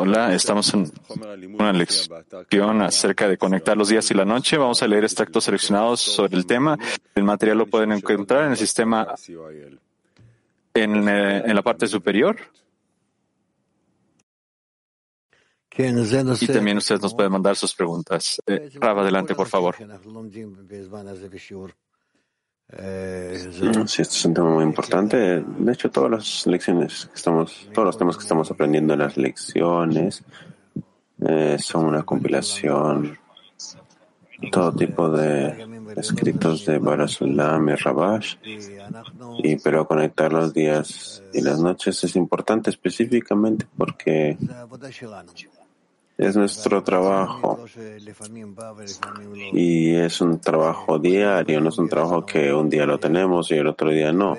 Hola, estamos en una lección acerca de conectar los días y la noche. Vamos a leer extractos seleccionados sobre el tema. El material lo pueden encontrar en el sistema en, eh, en la parte superior. Y también ustedes nos pueden mandar sus preguntas. Eh, Rab, adelante, por favor. Sí, esto es un tema muy importante. De hecho, todas las lecciones que estamos, todos los temas que estamos aprendiendo en las lecciones eh, son una compilación, todo tipo de escritos de Barasulam y Rabash, y pero conectar los días y las noches es importante específicamente porque es nuestro trabajo. Y es un trabajo diario, no es un trabajo que un día lo tenemos y el otro día no,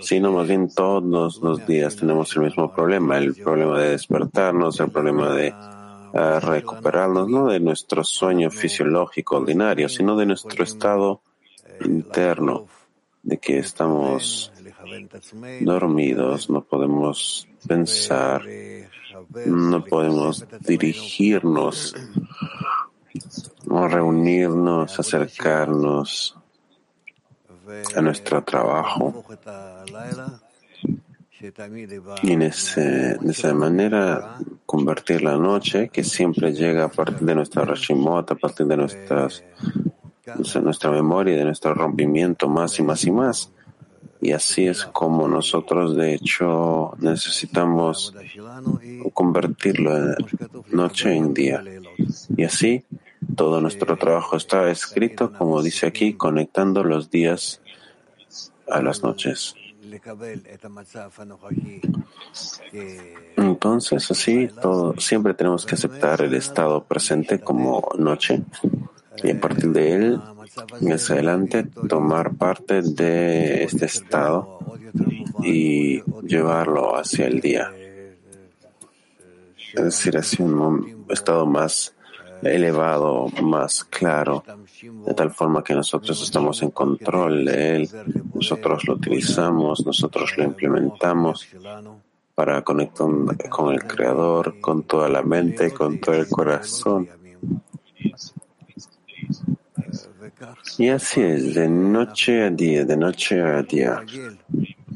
sino más bien todos los días tenemos el mismo problema, el problema de despertarnos, el problema de eh, recuperarnos, no de nuestro sueño fisiológico ordinario, sino de nuestro estado interno, de que estamos dormidos, no podemos pensar, no podemos dirigirnos o reunirnos, acercarnos a nuestro trabajo. Y en ese, de esa manera convertir la noche, que siempre llega a partir de nuestra Rashimot, a partir de nuestras, de nuestra memoria, de nuestro rompimiento más y más y más, y así es como nosotros, de hecho, necesitamos convertirlo en noche en día. Y así todo nuestro trabajo está escrito, como dice aquí, conectando los días a las noches. Entonces, así, todo, siempre tenemos que aceptar el estado presente como noche y a partir de él más adelante tomar parte de este estado y llevarlo hacia el día. Es decir, hacia un estado más elevado, más claro, de tal forma que nosotros estamos en control de él, nosotros lo utilizamos, nosotros lo implementamos para conectar con el Creador, con toda la mente, con todo el corazón. Y así es, de noche a día, de noche a día.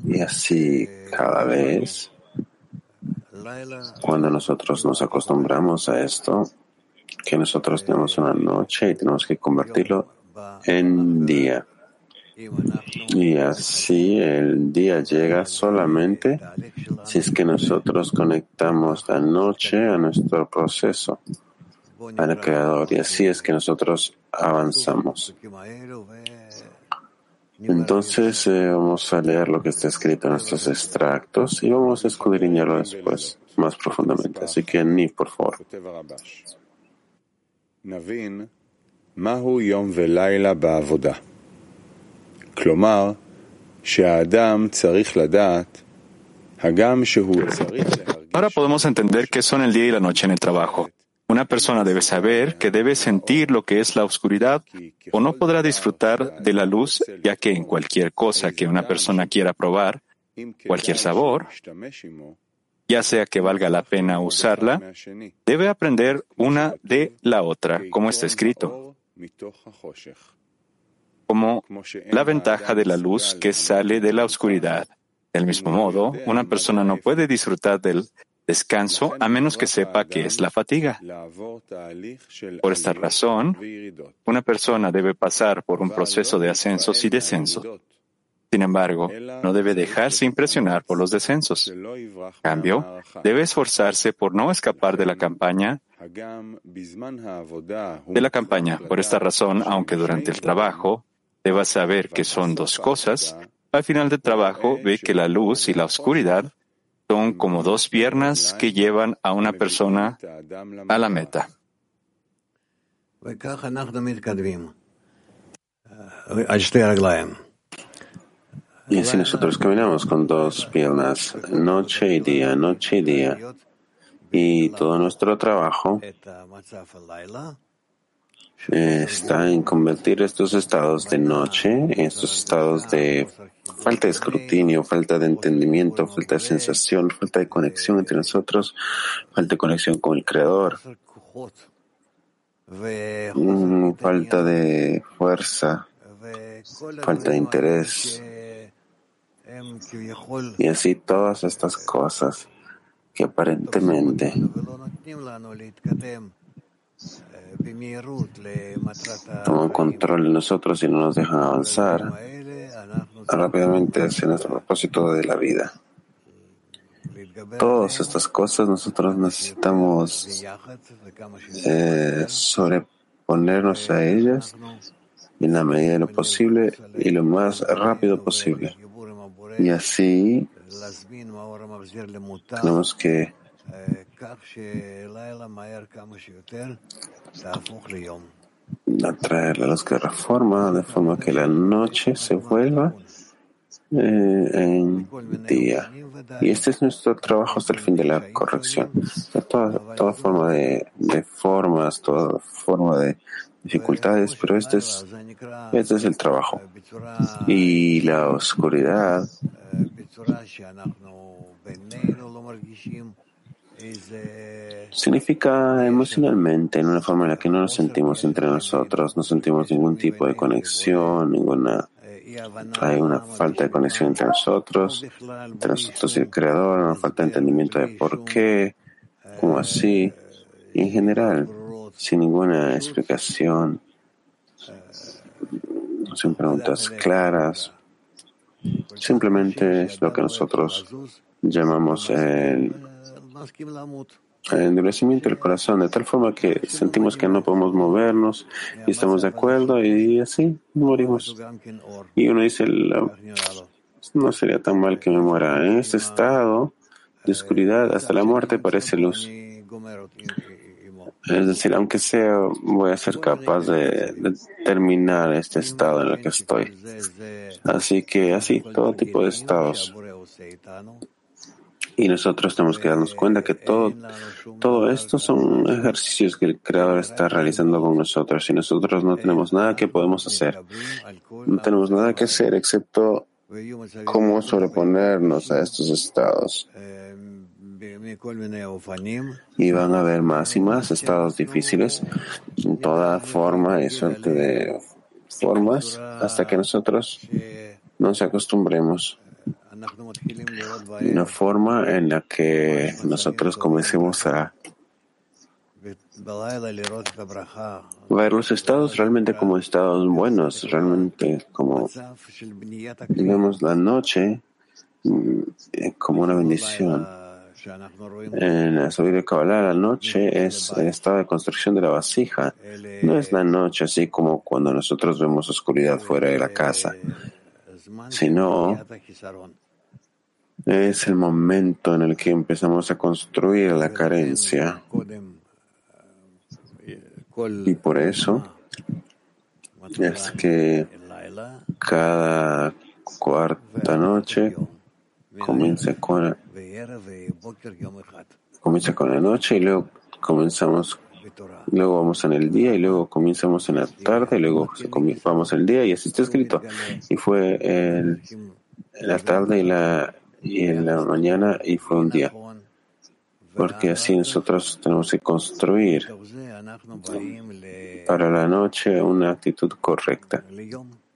Y así cada vez, cuando nosotros nos acostumbramos a esto, que nosotros tenemos una noche y tenemos que convertirlo en día. Y así el día llega solamente si es que nosotros conectamos la noche a nuestro proceso al Creador y así es que nosotros avanzamos. Entonces eh, vamos a leer lo que está escrito en estos extractos y vamos a escudriñarlo después más profundamente. Así que ni por favor. Ahora podemos entender qué son el día y la noche en el trabajo. Una persona debe saber que debe sentir lo que es la oscuridad o no podrá disfrutar de la luz, ya que en cualquier cosa que una persona quiera probar, cualquier sabor, ya sea que valga la pena usarla, debe aprender una de la otra, como está escrito, como la ventaja de la luz que sale de la oscuridad. Del mismo modo, una persona no puede disfrutar del descanso a menos que sepa qué es la fatiga. Por esta razón, una persona debe pasar por un proceso de ascensos y descensos. Sin embargo, no debe dejarse impresionar por los descensos. En cambio, debe esforzarse por no escapar de la campaña de la campaña. Por esta razón, aunque durante el trabajo deba saber que son dos cosas, al final del trabajo ve que la luz y la oscuridad son como dos piernas que llevan a una persona a la meta. Y así nosotros caminamos con dos piernas, noche y día, noche y día. Y todo nuestro trabajo está en convertir estos estados de noche estos estados de falta de escrutinio, falta de entendimiento, falta de sensación, falta de conexión entre nosotros, falta de conexión con el Creador, mm, falta de fuerza, falta de interés. Y así todas estas cosas que aparentemente toman control de nosotros y no nos dejan avanzar. rápidamente hacia nuestro propósito de la vida. Todas estas cosas nosotros necesitamos eh, sobreponernos a ellas en la medida de lo posible y lo más rápido posible. Y así tenemos que atraer la luz que reforma de forma que la noche se vuelva eh, en día. Y este es nuestro trabajo hasta el fin de la corrección. Toda, toda forma de, de formas, toda forma de dificultades, pero este es, este es el trabajo. Y la oscuridad significa emocionalmente, en una forma en la que no nos sentimos entre nosotros, no sentimos ningún tipo de conexión, ninguna hay una falta de conexión entre nosotros, entre nosotros y el Creador, una falta de entendimiento de por qué, cómo así, y en general, sin ninguna explicación, sin preguntas claras. Simplemente es lo que nosotros llamamos el, endurecimiento del corazón, de tal forma que sentimos que no podemos movernos y estamos de acuerdo y así morimos. Y uno dice, no sería tan mal que me muera. En este estado de oscuridad, hasta la muerte parece luz. Es decir, aunque sea, voy a ser capaz de, terminar este estado en el que estoy. Así que así, todo tipo de estados. Y nosotros tenemos que darnos cuenta que todo, todo esto son ejercicios que el Creador está realizando con nosotros y nosotros no tenemos nada que podemos hacer. No tenemos nada que hacer excepto cómo sobreponernos a estos estados. Y van a haber más y más estados difíciles en toda forma y suerte de formas hasta que nosotros nos acostumbremos. Una forma en la que nosotros comencemos a ver los estados realmente como estados buenos, realmente como vemos la noche mm, como una bendición. En la subida de Kabbalah, la noche es el estado de construcción de la vasija. No es la noche así como cuando nosotros vemos oscuridad fuera de la casa, sino es el momento en el que empezamos a construir la carencia. Y por eso es que cada cuarta noche comienza con comienza con la noche y luego comenzamos luego vamos en el día y luego comenzamos en la tarde y luego vamos el día y así está escrito y fue el, la tarde y la y en la mañana y fue un día porque así nosotros tenemos que construir para la noche una actitud correcta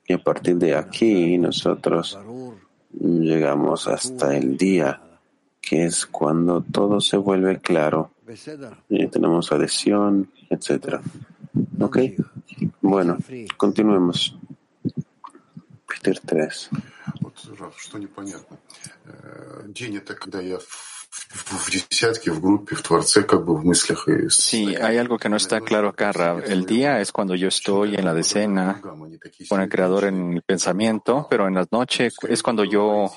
y a partir de aquí nosotros llegamos hasta el día, que es cuando todo se vuelve claro. Y tenemos adhesión, etc. ¿Ok? Bueno, continuemos. Peter 3. Sí, hay algo que no está claro acá, El día es cuando yo estoy en la decena con el Creador en el pensamiento, pero en las noches es cuando yo,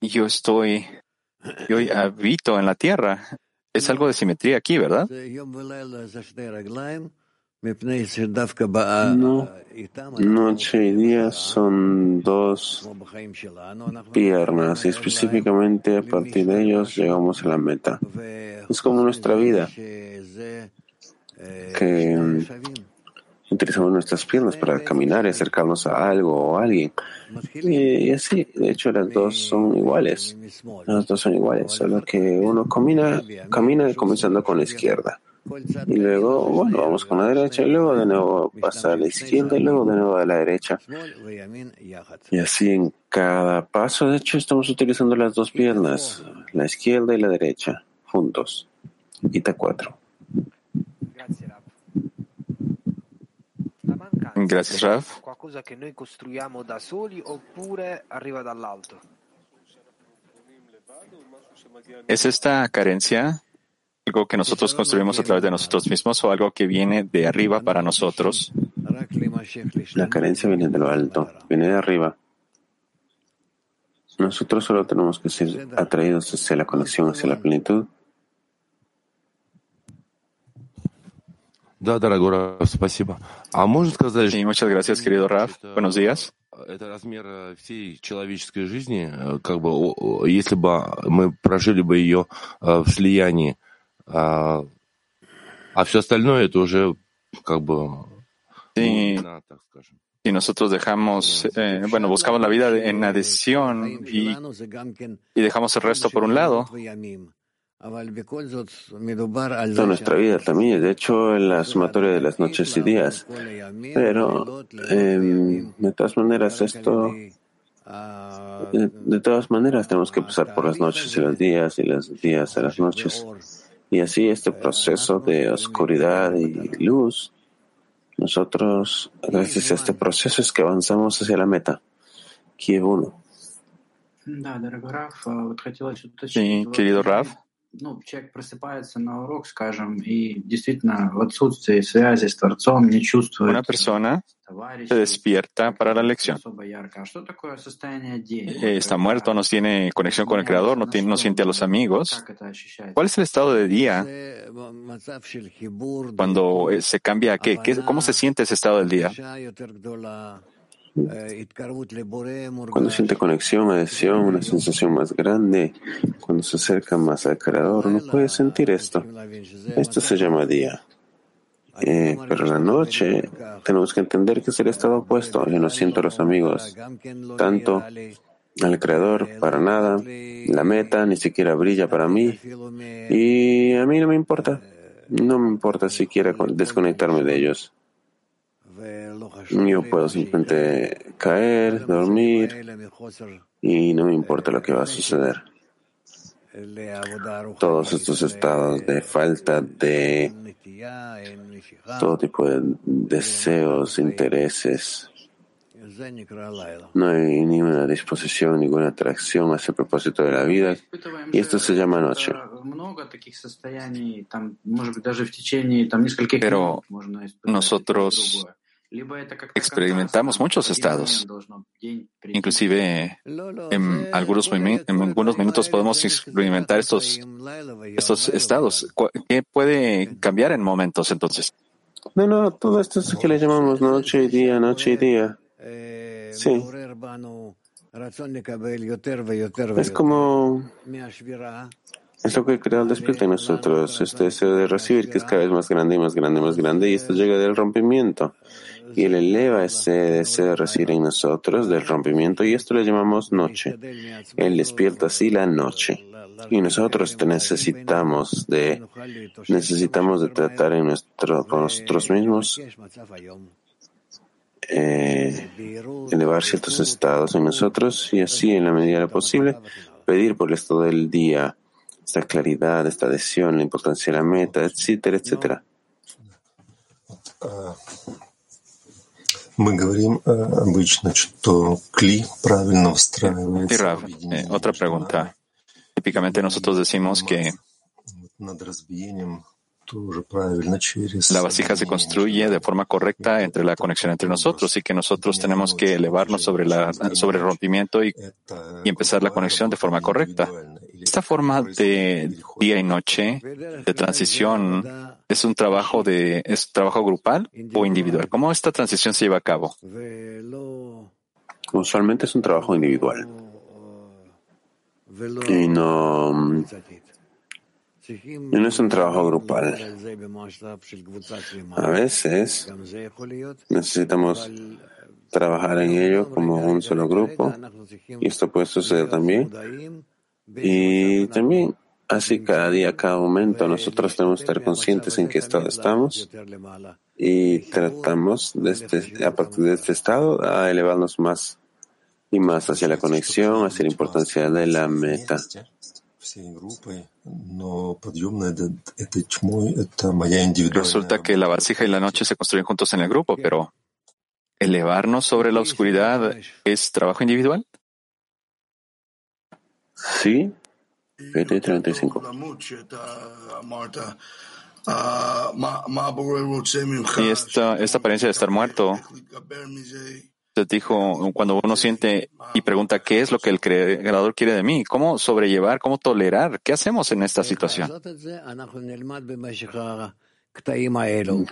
yo estoy, yo habito en la tierra. Es algo de simetría aquí, ¿verdad? No, noche y día son dos piernas y específicamente a partir de ellos llegamos a la meta. Es como nuestra vida. que utilizamos nuestras piernas para caminar y acercarnos a algo o a alguien. Y, así, de hecho, las dos son iguales. Las dos son iguales, solo que uno camina, camina comenzando con la izquierda. Y luego, bueno, vamos con la derecha y luego de nuevo pasa a la izquierda y luego de nuevo a la derecha. Y así en cada paso, de hecho, estamos utilizando las dos piernas, la izquierda y la derecha, juntos. Ita 4. Gracias, Raf. Qualcosa che noi costruiamo da soli oppure arriva dall'alto? ¿Es esta carencia algo que nosotros construimos a través de nosotros mismos o algo que viene de arriba para nosotros? La carencia viene de lo alto, viene de arriba. Nosotros solo tenemos que ser atraídos hacia la conexión, hacia la plenitud. Да, дорогой Раф, спасибо. А можно сказать, Sí, muchas gracias, querido Raf. Buenos días. это размер э, всей человеческой жизни, э, как бы, о- о, если бы мы прожили бы ее э, в слиянии, а, а все остальное это уже как бы Sí, глубина, так скажем. si nosotros dejamos, eh, bueno, buscamos la vida en adhesión y, y dejamos el resto por un lado, Toda nuestra vida también, de hecho, en la sumatoria de las noches y días. Pero, em, de todas maneras, esto, de, de todas maneras, tenemos que pasar por las noches y los días y los días a las noches. Y así este proceso de oscuridad y luz, nosotros, gracias a este proceso, es que avanzamos hacia la meta. Kiev 1. Sí, querido Raf. Ну, человек просыпается на урок, скажем, и действительно в отсутствии связи с Творцом не чувствует Una persona товарищей, se despierta para la lección. особо ярко. А что такое состояние день? Eh, Está muerto, no tiene conexión con el Creador, no, tiene, no siente a los amigos. Как это ощущается? ¿Cuál es el estado de día cuando eh, se cambia a qué? ¿Qué? ¿Cómo se siente ese estado del día? Cuando siente conexión, adhesión, una sensación más grande, cuando se acerca más al Creador, uno puede sentir esto. Esto se llama día. Eh, pero la noche tenemos que entender que es el estado opuesto. Yo no siento a los amigos, tanto al Creador para nada. La meta ni siquiera brilla para mí. Y a mí no me importa. No me importa siquiera con- desconectarme de ellos. Yo puedo simplemente caer, dormir y no me importa lo que va a suceder. Todos estos estados de falta de todo tipo de deseos, intereses. No hay ninguna disposición, ninguna atracción hacia el propósito de la vida. Y esto se llama noche. Pero nosotros experimentamos muchos estados. Inclusive en algunos, minutos podemos experimentar estos, estos estados. ¿Qué puede cambiar en momentos entonces? No, no, todo esto es que le llamamos noche y día, noche y día. Sí. Es como es lo que el Creador despierta en nosotros, este deseo de recibir que es cada vez más grande y más grande y más grande, y esto llega del rompimiento. Y Él eleva ese deseo de recibir en nosotros del rompimiento, y esto le llamamos noche. Él despierta así la noche. Y nosotros necesitamos de, necesitamos de tratar en nuestro, con nosotros mismos, eh, elevar ciertos estados en nosotros y así, en la medida de lo posible, pedir por el estado del día, esta claridad, esta adhesión, la importancia de la meta, etcétera, etcétera. Мы говорим э, обычно, что кли правильно Y встраивается Rav, в eh, объединение otra между pregunta. нами. Típicamente nosotros decimos que Вот Над разбиением тоже правильно через la vasija se объединение construye между de forma correcta entre la conexión entre nosotros y que nosotros tenemos que elevarnos sobre, la, sobre el rompimiento y, Это y empezar la conexión de forma correcta. Esta forma de día y noche, de transición, ¿es un trabajo de, es trabajo grupal o individual? ¿Cómo esta transición se lleva a cabo? Usualmente es un trabajo individual y no, Y no es un trabajo grupal. A veces necesitamos trabajar en ello como un solo grupo, y esto puede suceder también. Y también, así cada día, cada momento, nosotros tenemos que estar conscientes en qué estado estamos y tratamos de este, a partir de este estado a elevarnos más y más hacia la conexión, hacia la importancia de la meta. Resulta que la vasija y la noche se construyen juntos en el grupo, pero elevarnos sobre la oscuridad es trabajo individual. Sí, PT 35. Y esta, esta apariencia de estar muerto, te dijo, cuando uno siente y pregunta qué es lo que el creador quiere de mí, cómo sobrellevar, cómo tolerar, ¿qué hacemos en esta situación?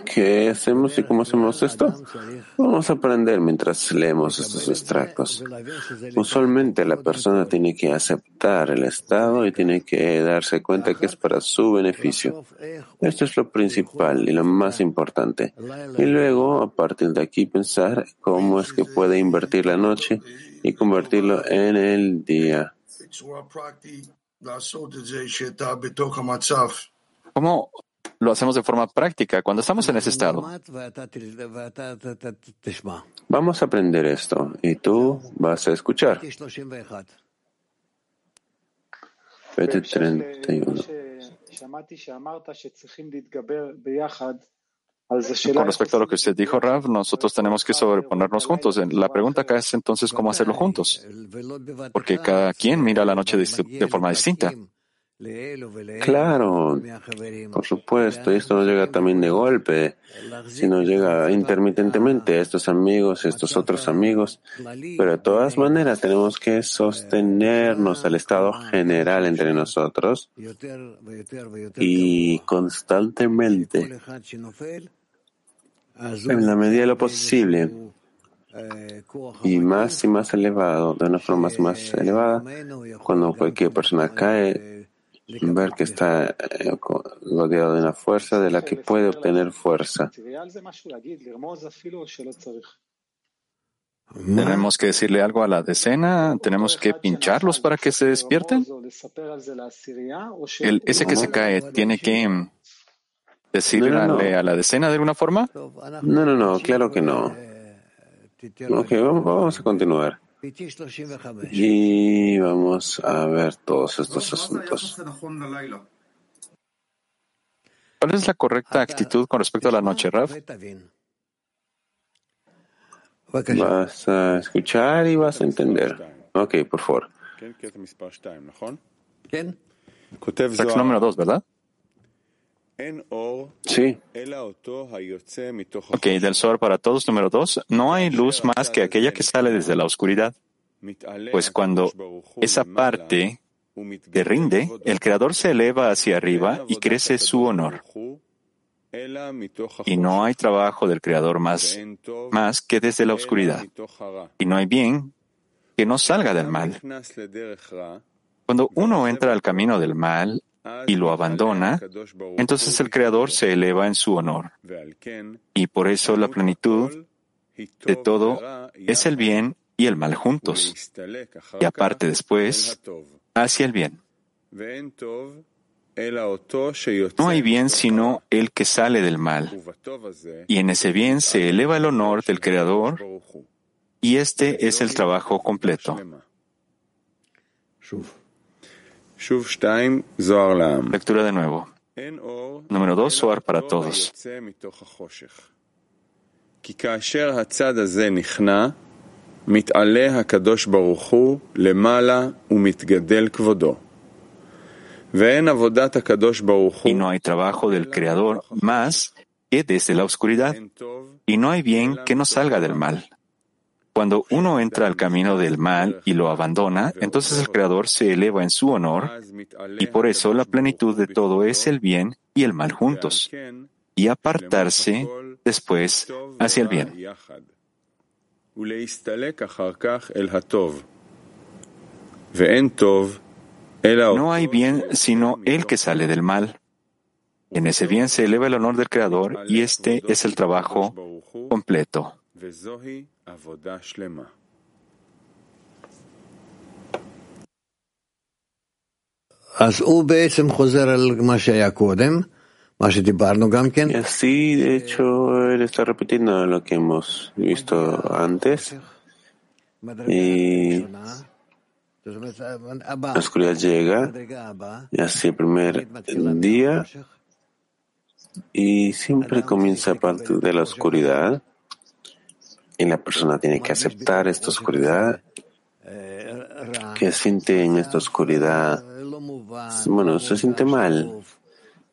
¿Qué hacemos y cómo hacemos esto? Vamos a aprender mientras leemos estos extractos. Usualmente la persona tiene que aceptar el estado y tiene que darse cuenta que es para su beneficio. Esto es lo principal y lo más importante. Y luego, a partir de aquí, pensar cómo es que puede invertir la noche y convertirlo en el día. ¿Cómo lo hacemos de forma práctica cuando estamos en ese estado. Vamos a aprender esto y tú vas a escuchar. Vete 31. Con respecto a lo que usted dijo, Rav, nosotros tenemos que sobreponernos juntos. La pregunta acá es entonces cómo hacerlo juntos. Porque cada quien mira la noche de forma distinta. Claro, por supuesto, y esto no llega también de golpe, sino llega intermitentemente a estos amigos, a estos otros amigos, pero de todas maneras tenemos que sostenernos al estado general entre nosotros y constantemente, en la medida de lo posible, y más y más elevado, de una forma más elevada, cuando cualquier persona cae, ver que está rodeado de una fuerza de la que puede obtener fuerza. ¿Tenemos que decirle algo a la decena? ¿Tenemos que pincharlos para que se despierten? El, ese que se cae tiene que decirle a la decena de alguna forma? No, no, no, claro que no. Ok, vamos a continuar. Y vamos a ver todos estos asuntos. ¿Cuál es la correcta actitud con respecto a la noche, Raf? Vas a escuchar y vas a entender. Ok, por favor. Texto número dos, ¿verdad? Sí. Ok, del sol para todos, número dos. No hay luz más que aquella que sale desde la oscuridad. Pues cuando esa parte te rinde, el Creador se eleva hacia arriba y crece su honor. Y no hay trabajo del Creador más, más que desde la oscuridad. Y no hay bien que no salga del mal. Cuando uno entra al camino del mal, y lo abandona, entonces el Creador se eleva en su honor. Y por eso la plenitud de todo es el bien y el mal juntos. Y aparte después, hacia el bien. No hay bien sino el que sale del mal. Y en ese bien se eleva el honor del Creador y este es el trabajo completo. Lectura de nuevo. Número dos, Zohar para todos. מתעלה הקדוש ברוך הוא למעלה ומתגדל כבודו. ואין עבודת הקדוש ברוך הוא. Y no hay trabajo del Creador más que desde la oscuridad. Y no hay bien que no salga del mal. Cuando uno entra al camino del mal y lo abandona, entonces el Creador se eleva en su honor y por eso la plenitud de todo es el bien y el mal juntos y apartarse después hacia el bien. No hay bien sino el que sale del mal. En ese bien se eleva el honor del Creador y este es el trabajo completo. Y así, de hecho, él está repitiendo lo que hemos visto antes. Y la oscuridad llega, y así el primer día, y siempre comienza a partir de la oscuridad, y la persona tiene que aceptar esta oscuridad, que siente en esta oscuridad, bueno, se siente mal,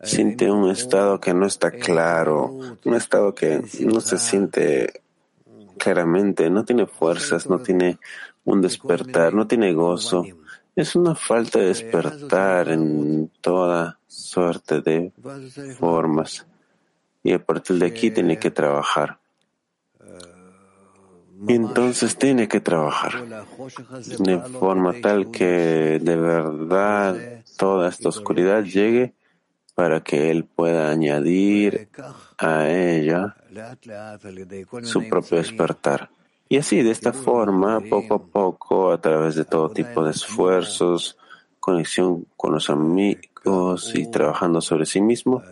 siente un estado que no está claro, un estado que no se siente claramente, no tiene fuerzas, no tiene un despertar, no tiene gozo. Es una falta de despertar en toda suerte de formas. Y a partir de aquí tiene que trabajar. Entonces tiene que trabajar de forma tal que de verdad toda esta oscuridad llegue para que él pueda añadir a ella su propio despertar. Y así, de esta forma, poco a poco, a través de todo tipo de esfuerzos, conexión con los amigos y trabajando sobre sí mismo,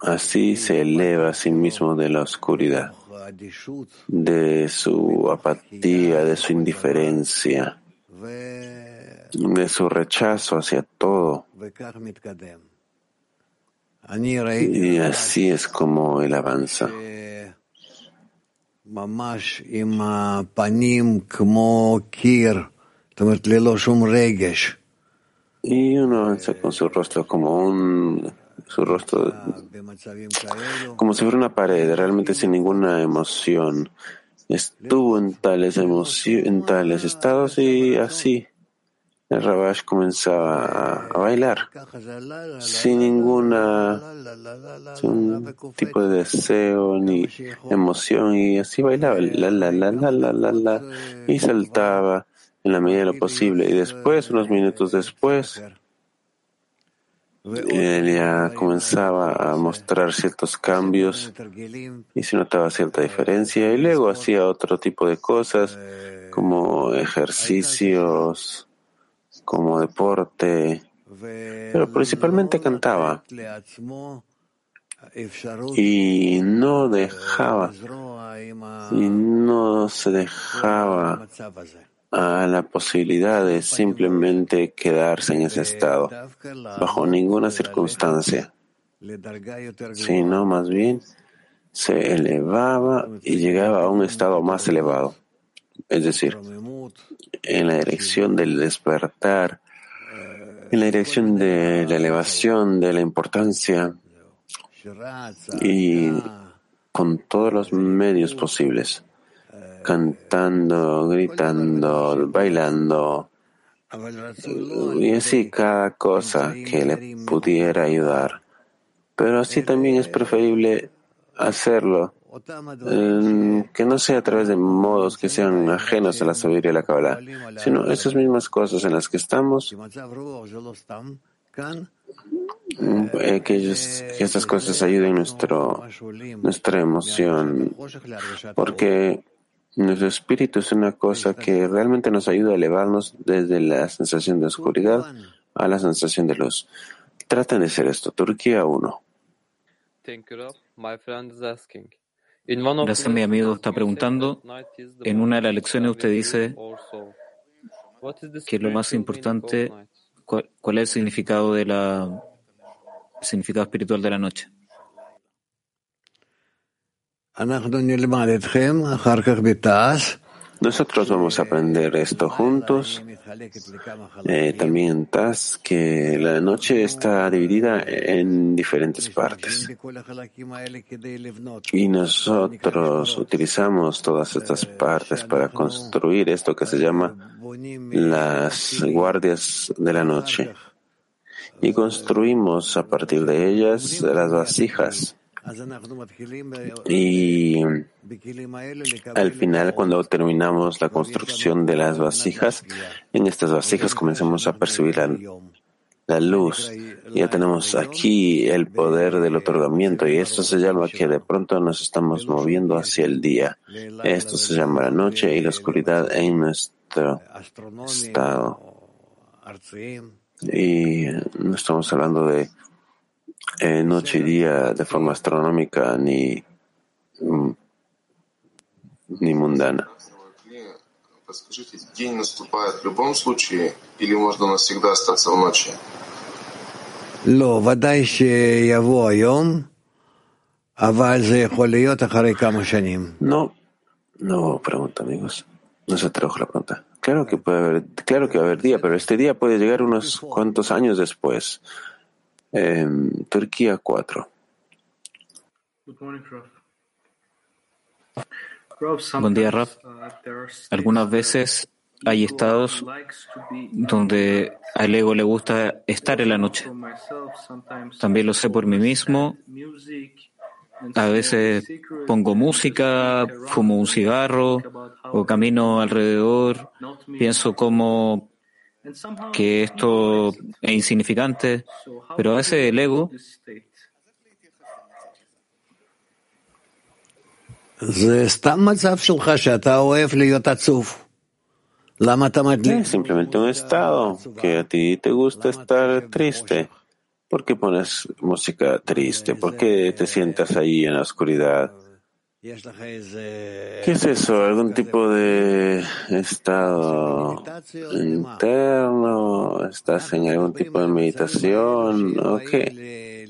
así se eleva a sí mismo de la oscuridad de su apatía, de su indiferencia, de su rechazo hacia todo. Y así es como él avanza. Y uno avanza con su rostro como un su rostro como si fuera una pared, realmente sin ninguna emoción. Estuvo en tales en tales estados y así el Rabash comenzaba a, bailar sin ninguna sin tipo de deseo ni emoción y así bailaba la la la la la la la y saltaba en la medida de lo posible y después unos minutos después él ya comenzaba a mostrar ciertos cambios y se notaba cierta diferencia y luego hacía otro tipo de cosas como ejercicios, como deporte, pero principalmente cantaba. y no dejaba y no se dejaba a la posibilidad de simplemente quedarse en ese estado, bajo ninguna circunstancia, sino más bien se elevaba y llegaba a un estado más elevado, es decir, en la dirección del despertar, en la dirección de la elevación, de la importancia y con todos los medios posibles cantando, gritando, bailando, y así cada cosa que le pudiera ayudar. Pero así también es preferible hacerlo, que no sea a través de modos que sean ajenos a la sabiduría y la Kabbalah, sino esas mismas cosas en las que estamos, que, que estas cosas ayuden nuestro, nuestra emoción, porque nuestro espíritu es una cosa que realmente nos ayuda a elevarnos desde la sensación de oscuridad a la sensación de luz. Traten de ser esto. Turquía 1. Gracias, mi amigo está preguntando. En una de las lecciones usted dice que lo más importante, cuál, cuál es el significado de la el significado espiritual de la noche. Nosotros vamos a aprender esto juntos. Eh, también TAS, que la noche está dividida en diferentes partes. Y nosotros utilizamos todas estas partes para construir esto que se llama las guardias de la noche. Y construimos a partir de ellas las vasijas Y al final, cuando terminamos la construcción de las vasijas, en estas vasijas comenzamos a percibir la, la luz. Ya tenemos aquí el poder del otorgamiento y esto se llama que de pronto nos estamos moviendo hacia el día. Esto se llama la noche y la oscuridad en nuestro estado. Y no estamos hablando de eh, noche y día de forma astronómica ni, mm, ni mundana. Подскажите. No, no, pregunta, amigos. No se trajo la pregunta. Claro que puede haber, claro que va a haber día, pero este día puede llegar unos cuantos años después. Eh, Turquía 4. Buen día, Raf. Algunas veces hay estados donde al ego le gusta estar en la noche. También lo sé por mí mismo. A veces pongo música, fumo un cigarro o camino alrededor, pienso como que esto es insignificante, pero a veces el ego Es simplemente un estado que a ti te gusta estar triste. ¿Por qué pones música triste? ¿Por qué te sientas ahí en la oscuridad? ¿Qué es eso? ¿Algún tipo de estado interno? ¿Estás en algún tipo de meditación? ¿O qué?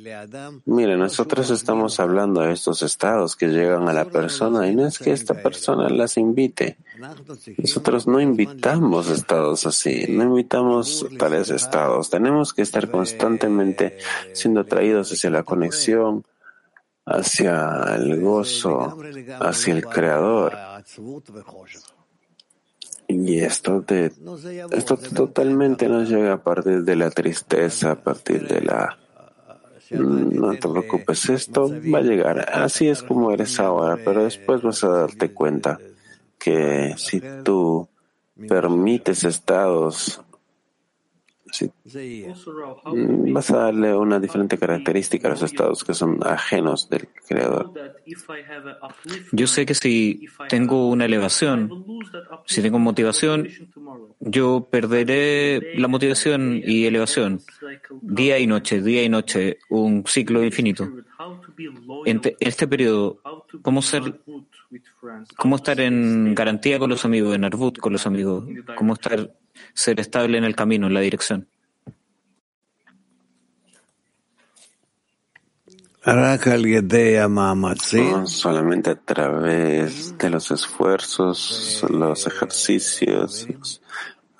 Mire, nosotros estamos hablando de estos estados que llegan a la persona y no es que esta persona las invite. Nosotros no invitamos estados así, no invitamos tales estados. Tenemos que estar constantemente siendo atraídos hacia la conexión, hacia el gozo, hacia el Creador. Y esto, de, esto totalmente nos llega a partir de la tristeza, a partir de la no te preocupes, esto va a llegar. Así es como eres ahora, pero después vas a darte cuenta que si tú permites estados Mm, vas a darle una diferente característica a los estados que son ajenos del Creador. Yo sé que si tengo una elevación, si tengo motivación, yo perderé la motivación y elevación día y noche, día y noche, un ciclo infinito. En este periodo, ¿cómo ser cómo estar en garantía con los amigos, en Arbut con los amigos, cómo estar ser estable en el camino, en la dirección. solamente a través de los esfuerzos, los ejercicios, los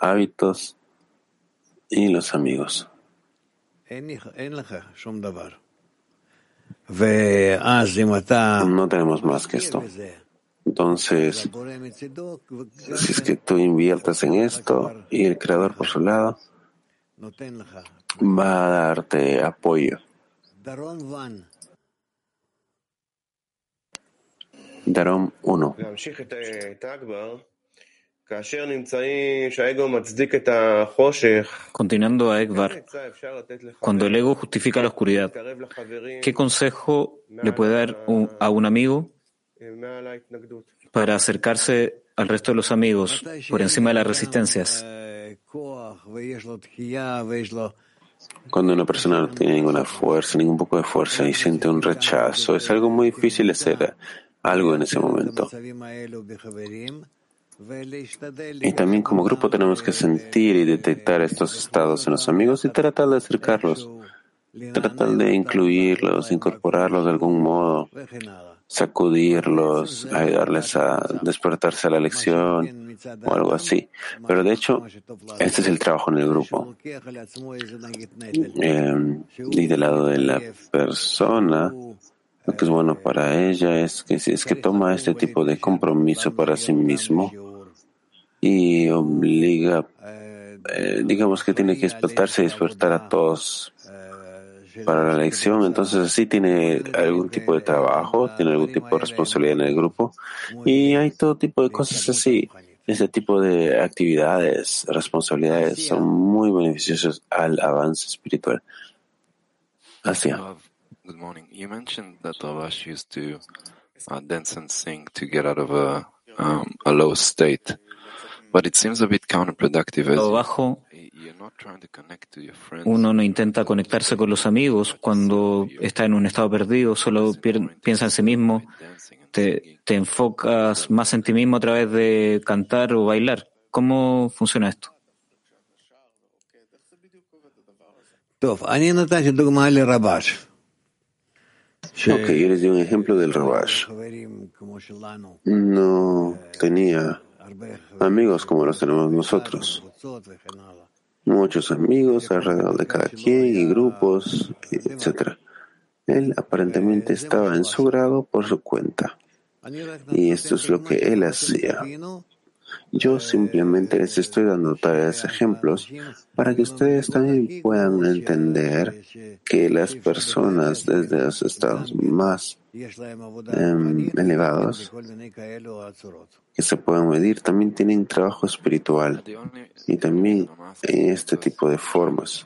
hábitos y los amigos. No tenemos más que esto. Entonces, si es que tú inviertes en esto y el creador por su lado va a darte apoyo. Darom 1. Continuando a Ekbar, cuando el ego justifica la oscuridad, ¿qué consejo le puede dar a un amigo para acercarse al resto de los amigos por encima de las resistencias. Cuando una persona no tiene ninguna fuerza, ningún poco de fuerza y siente un rechazo, es algo muy difícil hacer algo en ese momento. Y también como grupo tenemos que sentir y detectar estos estados en los amigos y tratar de acercarlos, tratar de incluirlos, incorporarlos de algún modo sacudirlos, ayudarles a despertarse a la lección o algo así. Pero de hecho, este es el trabajo en el grupo. Eh, y del lado de la persona, lo que es bueno para ella es que es que toma este tipo de compromiso para sí mismo y obliga, eh, digamos que tiene que despertarse y despertar a todos para la lección, entonces sí tiene algún tipo de trabajo, tiene algún tipo de responsabilidad en el grupo y hay todo tipo de cosas así. Ese tipo de actividades, responsabilidades son muy beneficiosas al avance espiritual. Así. Good morning. You mentioned that Ravash used to uh, dance and sing to get out of a, um, a low state. But it seems a bit counterproductive as uno no intenta conectarse con los amigos cuando está en un estado perdido, solo piensa en sí mismo, te, te enfocas más en ti mismo a través de cantar o bailar. ¿Cómo funciona esto? Ok, yo les di un ejemplo del Rabash. No tenía amigos como los tenemos nosotros. Muchos amigos alrededor de cada quien y grupos, etc. Él aparentemente estaba en su grado por su cuenta. Y esto es lo que él hacía. Yo simplemente les estoy dando tales ejemplos para que ustedes también puedan entender que las personas desde los estados más em, elevados que se pueden medir también tienen trabajo espiritual y también en este tipo de formas.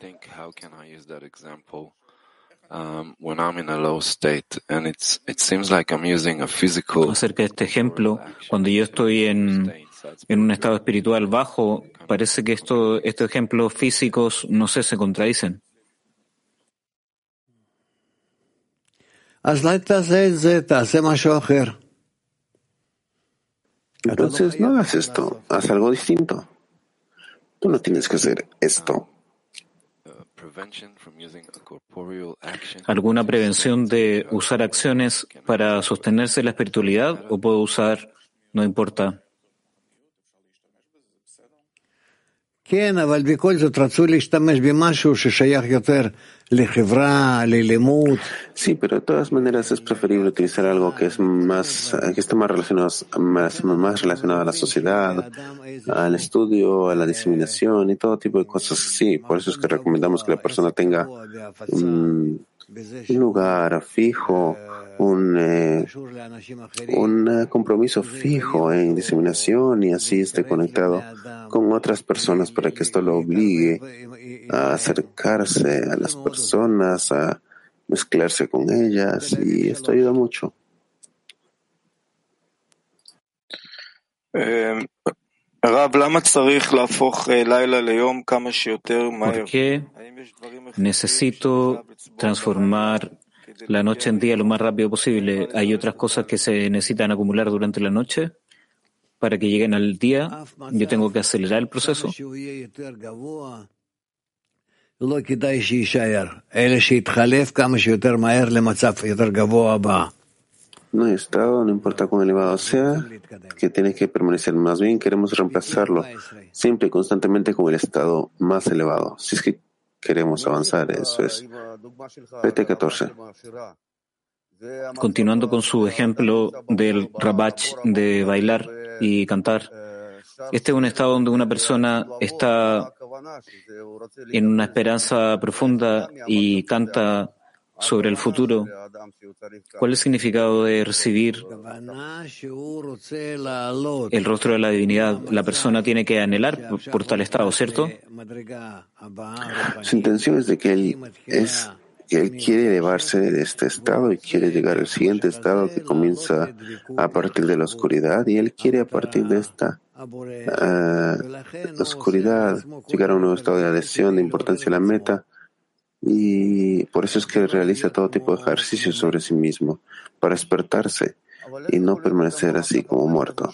Acerca de este ejemplo, cuando yo estoy en en un estado espiritual bajo, parece que esto, estos ejemplos físicos, no sé, se contradicen. Entonces no hagas esto, haz algo distinto. Tú no tienes que hacer esto. ¿Alguna prevención de usar acciones para sostenerse la espiritualidad o puedo usar, no importa, Sí, pero de todas maneras es preferible utilizar algo que es más, que está más relacionado, más, más relacionado a la sociedad, al estudio, a la diseminación y todo tipo de cosas así. Por eso es que recomendamos que la persona tenga un lugar fijo un, eh, un eh, compromiso fijo en diseminación y así esté conectado con otras personas para que esto lo obligue a acercarse a las personas, a mezclarse con ellas y esto ayuda mucho. ¿Por qué necesito transformar la noche en día lo más rápido posible. ¿Hay otras cosas que se necesitan acumular durante la noche para que lleguen al día? Yo tengo que acelerar el proceso. No hay estado, no importa cuán elevado sea, que tiene que permanecer. Más bien queremos reemplazarlo siempre y constantemente con el estado más elevado. Si es que queremos avanzar, eso es. PT14. Continuando con su ejemplo del rabach de bailar y cantar, este es un estado donde una persona está en una esperanza profunda y canta sobre el futuro. ¿Cuál es el significado de recibir el rostro de la divinidad? La persona tiene que anhelar por, tal estado, ¿cierto? Su intención es de que él es que él quiere elevarse de este estado y quiere llegar al siguiente estado que comienza a partir de la oscuridad y él quiere a partir de esta ah, oscuridad llegar a un nuevo estado de adhesión, de importancia a la meta y por eso es que realiza todo tipo de ejercicios sobre sí mismo, para despertarse y no permanecer así como muerto.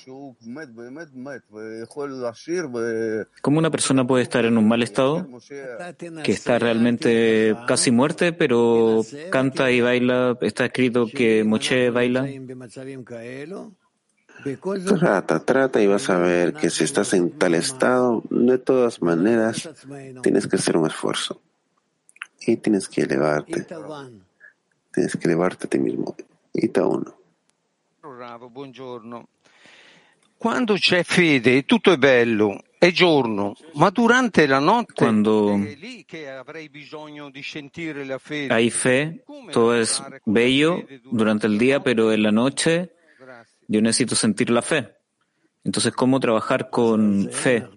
¿Cómo una persona puede estar en un mal estado? Que está realmente casi muerte, pero canta y baila. Está escrito que Moche baila. Trata, trata y vas a ver que si estás en tal estado, de todas maneras, tienes que hacer un esfuerzo y tienes que elevarte. Tienes que elevarte a ti mismo. Ita uno. Bravo, buongiorno. Quando c'è fede tutto è bello, è giorno, ma durante la notte Cuando hay fe, todo es bello durante el día, pero en la noche yo necesito sentir la fe. Entonces, ¿cómo trabajar con fe,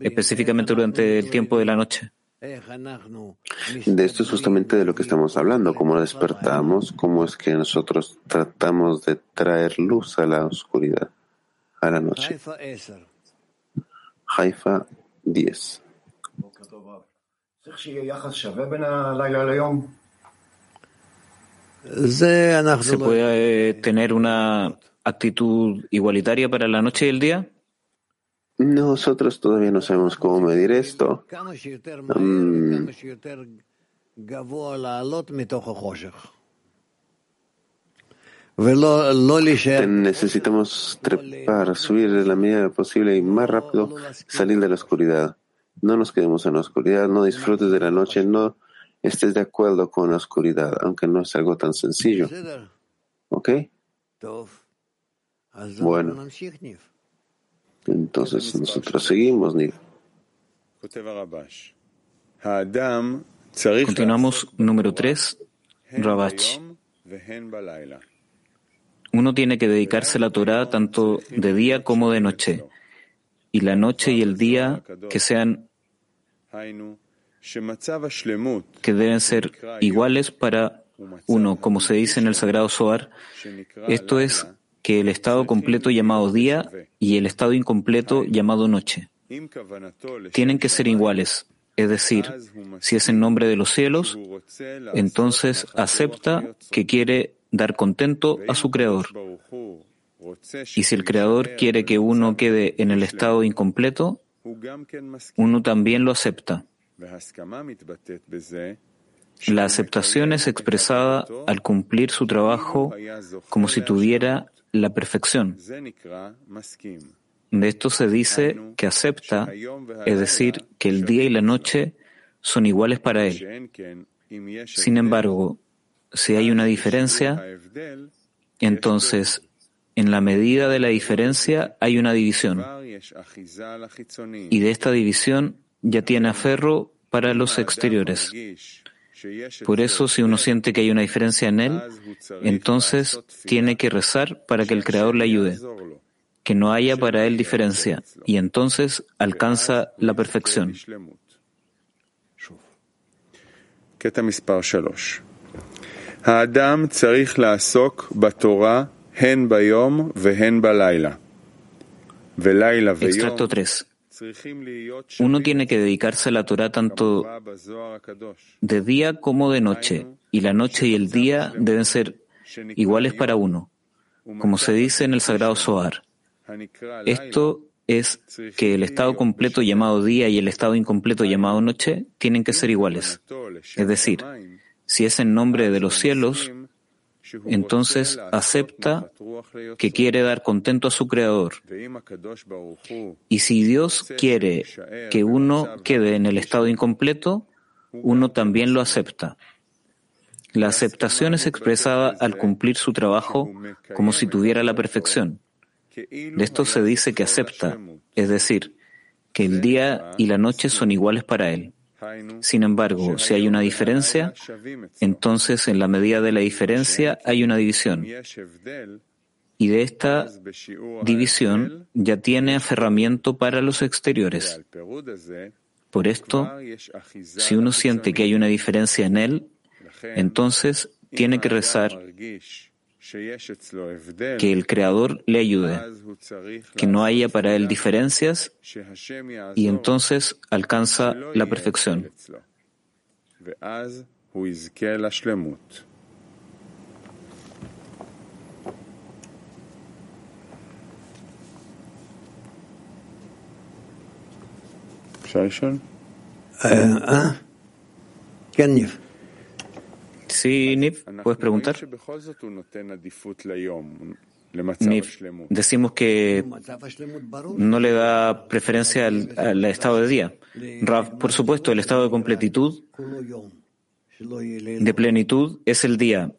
específicamente durante el tiempo de la noche? De esto es justamente de lo que estamos hablando, cómo despertamos, cómo es que nosotros tratamos de traer luz a la oscuridad, a la noche. Haifa 10. ¿Se puede eh, tener una actitud igualitaria para la noche y el día? Nosotros todavía no sabemos cómo medir esto. Mm, necesitamos trepar, subir de la medida posible y más rápido salir de la oscuridad. No nos quedemos en la oscuridad, no disfrutes de la noche, no estés de acuerdo con la oscuridad, aunque no es algo tan sencillo. ¿Ok? Bueno. Entonces nosotros seguimos. Continuamos número 3, Rabach. Uno tiene que dedicarse a la Torah tanto de día como de noche, y la noche y el día que sean que deben ser iguales para uno, como se dice en el Sagrado Zohar. Esto es que el estado completo llamado día y el estado incompleto llamado noche tienen que ser iguales. Es decir, si es en nombre de los cielos, entonces acepta que quiere dar contento a su Creador. Y si el Creador quiere que uno quede en el estado incompleto, uno también lo acepta. La aceptación es expresada al cumplir su trabajo como si tuviera la perfección. De esto se dice que acepta, es decir, que el día y la noche son iguales para él. Sin embargo, si hay una diferencia, entonces en la medida de la diferencia hay una división. Y de esta división ya tiene aferro para los exteriores. Por eso, si uno siente que hay una diferencia en él, entonces tiene que rezar para que el Creador le ayude, que no haya para él diferencia, y entonces alcanza la perfección. Extracto 3. Uno tiene que dedicarse a la Torah tanto de día como de noche, y la noche y el día deben ser iguales para uno, como se dice en el Sagrado Zohar. Esto es que el estado completo llamado día y el estado incompleto llamado noche tienen que ser iguales. Es decir, si es en nombre de los cielos, entonces acepta que quiere dar contento a su Creador. Y si Dios quiere que uno quede en el estado incompleto, uno también lo acepta. La aceptación es expresada al cumplir su trabajo como si tuviera la perfección. De esto se dice que acepta, es decir, que el día y la noche son iguales para él. Sin embargo, si hay una diferencia, entonces en la medida de la diferencia hay una división. Y de esta división ya tiene aferramiento para los exteriores. Por esto, si uno siente que hay una diferencia en él, entonces tiene que rezar que el Creador le ayude, que no haya para él diferencias y entonces alcanza la perfección. Sí, Nif, puedes preguntar. Nif, decimos que no le da preferencia al, al estado de día. Rav, por supuesto, el estado de completitud, de plenitud, es el día.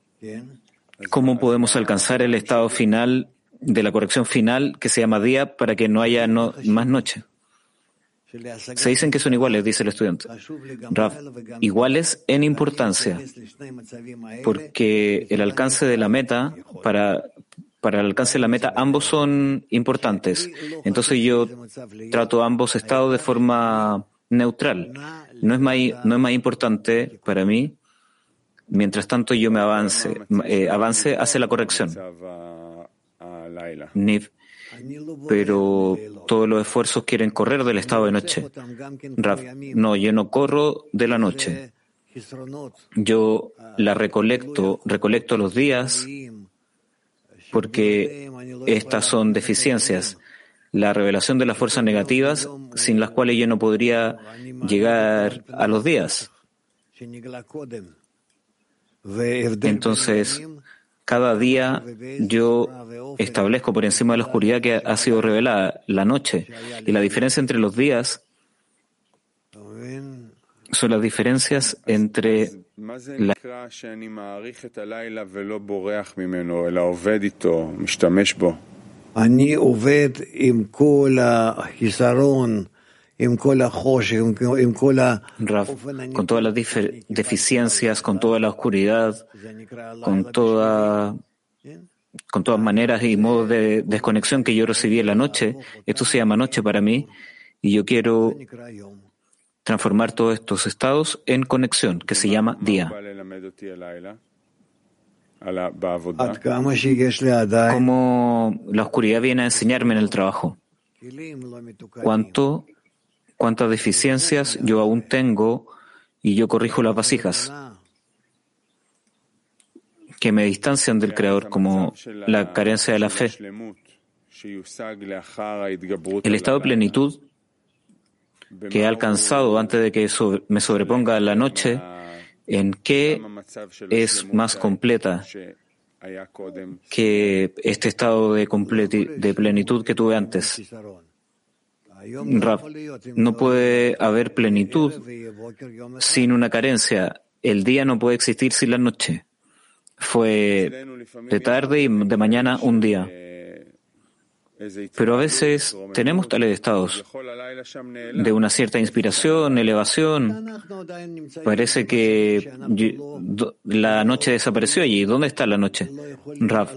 ¿Cómo podemos alcanzar el estado final de la corrección final que se llama día para que no haya no, más noche? Se dicen que son iguales, dice el estudiante. Rav, iguales en importancia, porque el alcance de la meta, para, para el alcance de la meta, ambos son importantes. Entonces yo trato ambos estados de forma neutral. No es más, no es más importante para mí, mientras tanto yo me avance, eh, avance hacia la corrección. Niv, pero todos los esfuerzos quieren correr del estado de noche. no, yo no corro de la noche. Yo la recolecto, recolecto los días porque estas son deficiencias. La revelación de las fuerzas negativas sin las cuales yo no podría llegar a los días. Entonces, cada día yo establezco por encima de la oscuridad que ha sido revelada la noche. Y la diferencia entre los días son las diferencias entre la con todas las deficiencias, con toda la oscuridad, con toda con todas maneras y modos de desconexión que yo recibí en la noche, esto se llama noche para mí, y yo quiero transformar todos estos estados en conexión, que se llama día. Como la oscuridad viene a enseñarme en el trabajo. ¿Cuánto cuántas deficiencias yo aún tengo y yo corrijo las vasijas que me distancian del Creador, como la carencia de la fe. El estado de plenitud que he alcanzado antes de que me sobreponga la noche, ¿en qué es más completa que este estado de, de plenitud que tuve antes? No puede haber plenitud sin una carencia. El día no puede existir sin la noche. Fue de tarde y de mañana un día. Pero a veces tenemos tales estados de una cierta inspiración, elevación. Parece que la noche desapareció allí. ¿Dónde está la noche? Rav,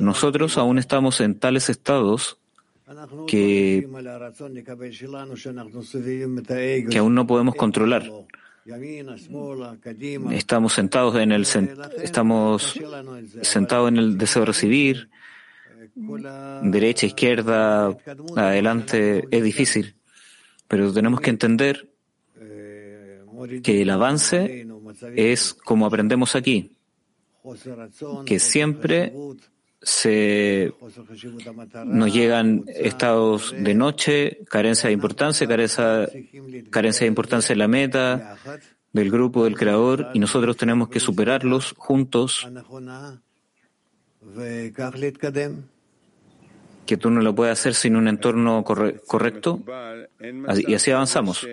nosotros aún estamos en tales estados que, aún no podemos controlar. Estamos sentados en el estamos sentados en el deseo de recibir, derecha, izquierda, adelante, es difícil. Pero tenemos que entender que el avance es como aprendemos aquí, que siempre se nos llegan estados de noche, carencia de importancia, carencia, carencia de importancia en la meta del grupo del creador y nosotros tenemos que superarlos juntos que tú no lo puedes hacer sin un entorno correcto y así avanzamos.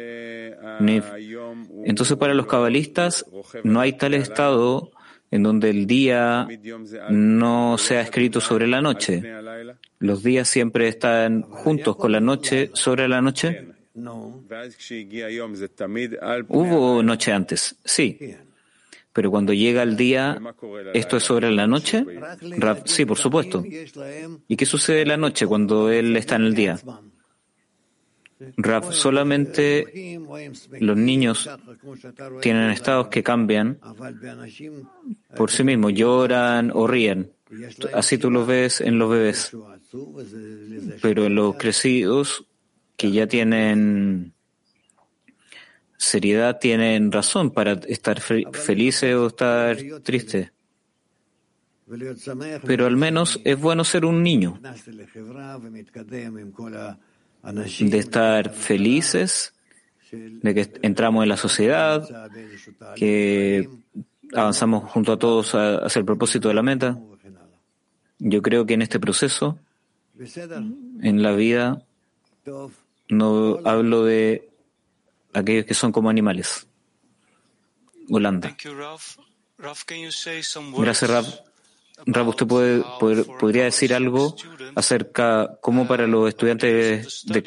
Entonces para los cabalistas no hay tal estado en donde el día no se ha escrito sobre la noche. Los días siempre están juntos con la noche sobre la noche. Hubo noche antes, sí. Pero cuando llega el día, ¿esto es sobre la noche? Sí, por supuesto. ¿Y qué sucede en la noche cuando él está en el día? Raf, solamente los niños tienen estados que cambian por sí mismos, lloran o ríen. Así tú lo ves en los bebés. Pero en los crecidos que ya tienen seriedad, tienen razón para estar felices o estar tristes. Pero al menos es bueno ser un niño de estar felices, de que entramos en la sociedad, que avanzamos junto a todos hacia el propósito de la meta. Yo creo que en este proceso, en la vida, no hablo de aquellos que son como animales. Holanda. Gracias, Rav. Rab, ¿usted puede, podría decir algo acerca cómo para los estudiantes de,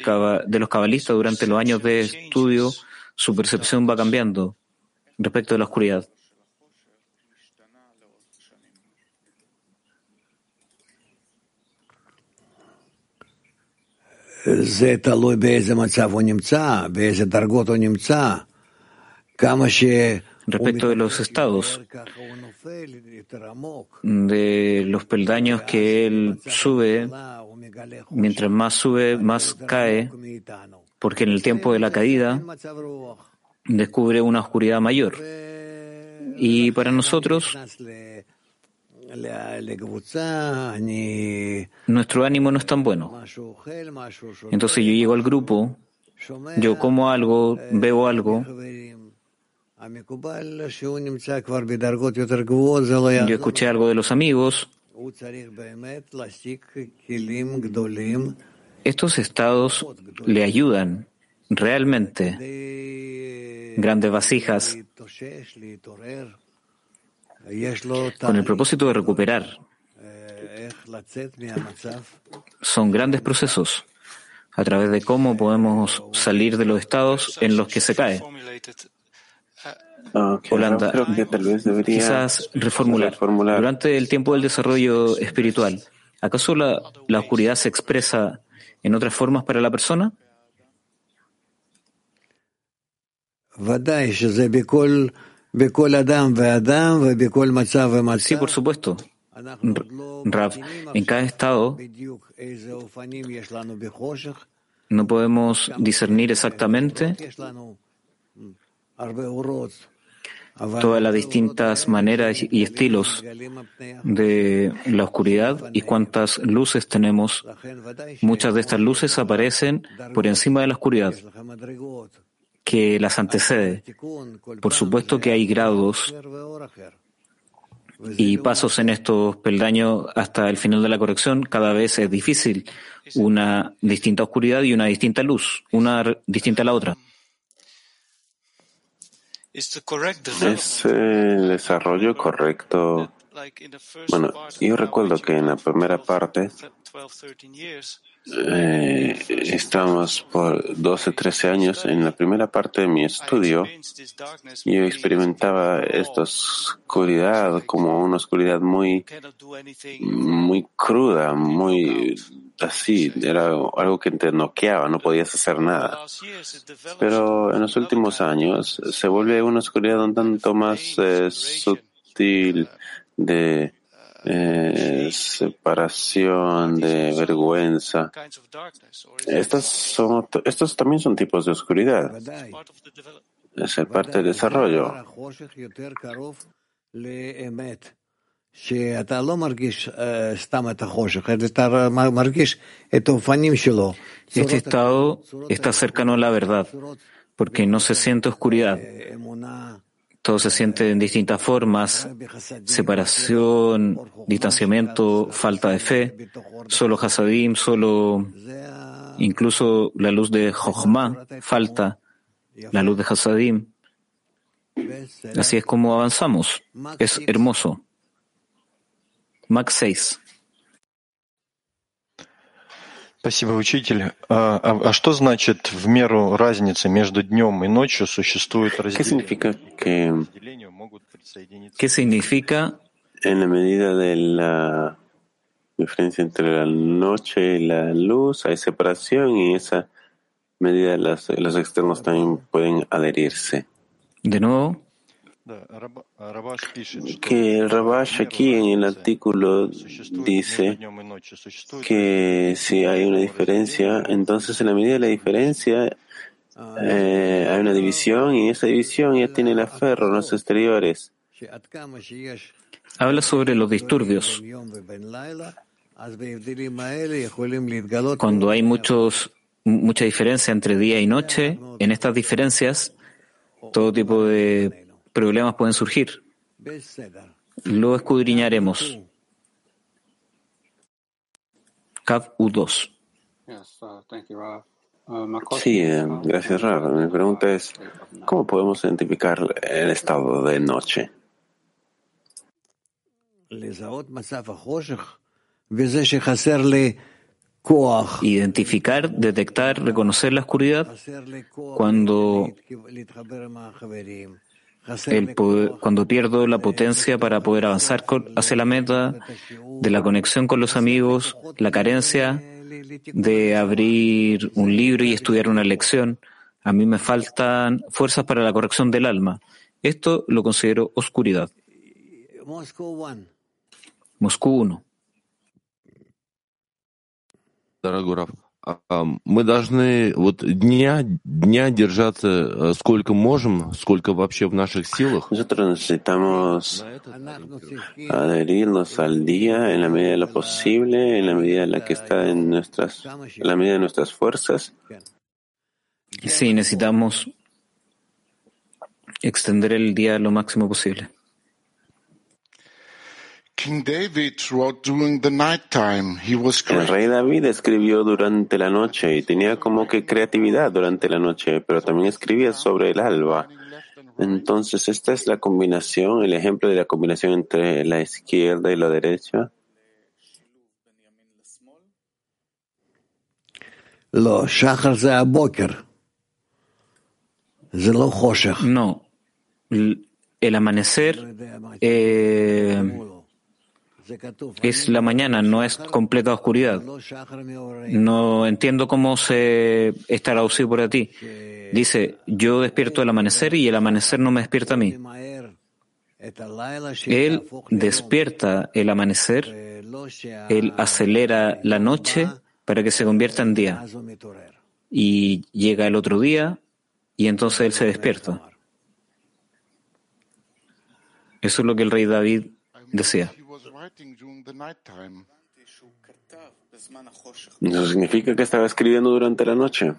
de los cabalistas durante los años de estudio su percepción va cambiando respecto de la oscuridad? Respecto de los estados, de los peldaños que él sube, mientras más sube, más cae, porque en el tiempo de la caída descubre una oscuridad mayor. Y para nosotros, nuestro ánimo no es tan bueno. Entonces yo llego al grupo, yo como algo, veo algo. Yo escuché algo de los amigos. Estos estados le ayudan realmente. Grandes vasijas con el propósito de recuperar. Son grandes procesos a través de cómo podemos salir de los estados en los que se cae. Holanda, quizás reformular. Durante el tiempo del desarrollo espiritual, ¿acaso la, la oscuridad se expresa en otras formas para la persona? Sí, por supuesto. Rav, en cada estado no podemos discernir exactamente todas las distintas maneras y estilos de la oscuridad y cuántas luces tenemos. Muchas de estas luces aparecen por encima de la oscuridad que las antecede. Por supuesto que hay grados y pasos en estos peldaños hasta el final de la corrección. Cada vez es difícil una distinta oscuridad y una distinta luz, una distinta a la otra. Es el desarrollo correcto. Bueno, yo recuerdo que en la primera parte eh, estamos por 12, 13 años. En la primera parte de mi estudio, yo experimentaba esta oscuridad como una oscuridad muy, muy cruda, muy así. Era algo que te noqueaba, no podías hacer nada. Pero en los últimos años se vuelve una oscuridad un tanto más eh, sutil de eh, separación, de vergüenza. Son, estos también son tipos de oscuridad. Es el parte del desarrollo. Este estado está cercano a la verdad, porque no se siente oscuridad. Todo se siente en distintas formas, separación, distanciamiento, falta de fe, solo Hasadim, solo incluso la luz de Jochma falta, la luz de Hasadim. Así es como avanzamos. Es hermoso. Max 6. Спасибо, учитель. А, а, что значит в меру разницы между днем и ночью существует разделение? ¿Qué significa? En la medida de la diferencia entre la noche y la luz, hay separación y esa medida los, los externos también pueden adherirse. De nuevo que el Rabash aquí en el artículo dice que si hay una diferencia, entonces en la medida de la diferencia eh, hay una división y esa división ya tiene el aferro en los exteriores. Habla sobre los disturbios. Cuando hay muchos, mucha diferencia entre día y noche, en estas diferencias, todo tipo de problemas pueden surgir. Lo escudriñaremos. Cav U2. Sí, eh, gracias, Rav. Mi pregunta es, ¿cómo podemos identificar el estado de noche? Identificar, detectar, reconocer la oscuridad cuando, cuando pierdo la potencia para poder avanzar hacia la meta, de la conexión con los amigos, la carencia de abrir un libro y estudiar una lección. A mí me faltan fuerzas para la corrección del alma. Esto lo considero oscuridad. Moscú 1 Дорогой мы должны вот дня, дня держаться сколько можем, сколько вообще в наших силах. Nosotros necesitamos adherirnos al día en la medida de lo posible, en la medida en la que está en nuestras, en la medida de nuestras fuerzas. Sí, necesitamos extender el día lo máximo posible. El rey David escribió durante la noche y tenía como que creatividad durante la noche, pero también escribía sobre el alba. Entonces, esta es la combinación, el ejemplo de la combinación entre la izquierda y la derecha. No, el amanecer eh, es la mañana, no es completa oscuridad. No entiendo cómo se está traducido por ti. Dice, yo despierto el amanecer y el amanecer no me despierta a mí. Él despierta el amanecer, él acelera la noche para que se convierta en día. Y llega el otro día y entonces él se despierta. Eso es lo que el rey David decía. ¿Eso significa que estaba escribiendo durante la noche?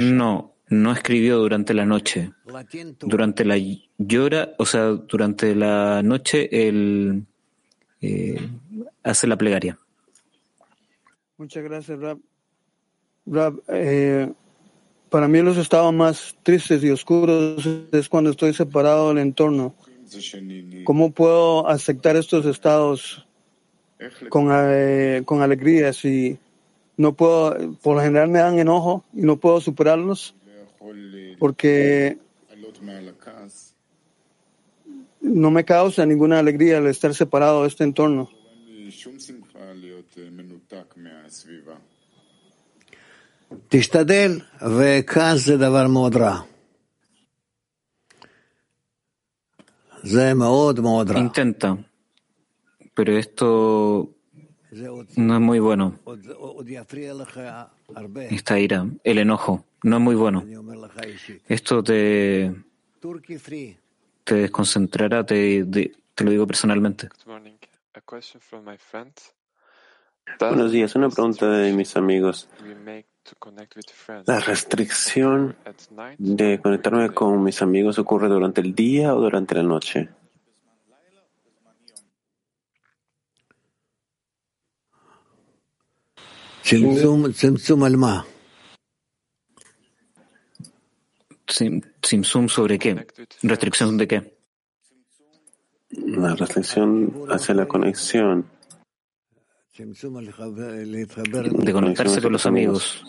No, no escribió durante la noche. Durante la llora, o sea, durante la noche él eh, hace la plegaria. Muchas gracias, Rab. Rab eh, para mí los estados más tristes y oscuros es cuando estoy separado del entorno. ¿Cómo puedo aceptar estos estados con, eh, con alegría si no puedo, por lo general me dan enojo y no puedo superarlos? Porque no me causa ninguna alegría el estar separado de este entorno. Intenta, pero esto no es muy bueno. Esta ira, el enojo, no es muy bueno. Esto te, te desconcentrará, te, te lo digo personalmente. Buenos días, una pregunta de mis amigos. ¿La restricción de conectarme con mis amigos ocurre durante el día o durante la noche? ¿Simsum sobre qué? ¿Restricción de qué? La restricción hacia la conexión de conectarse con los amigos.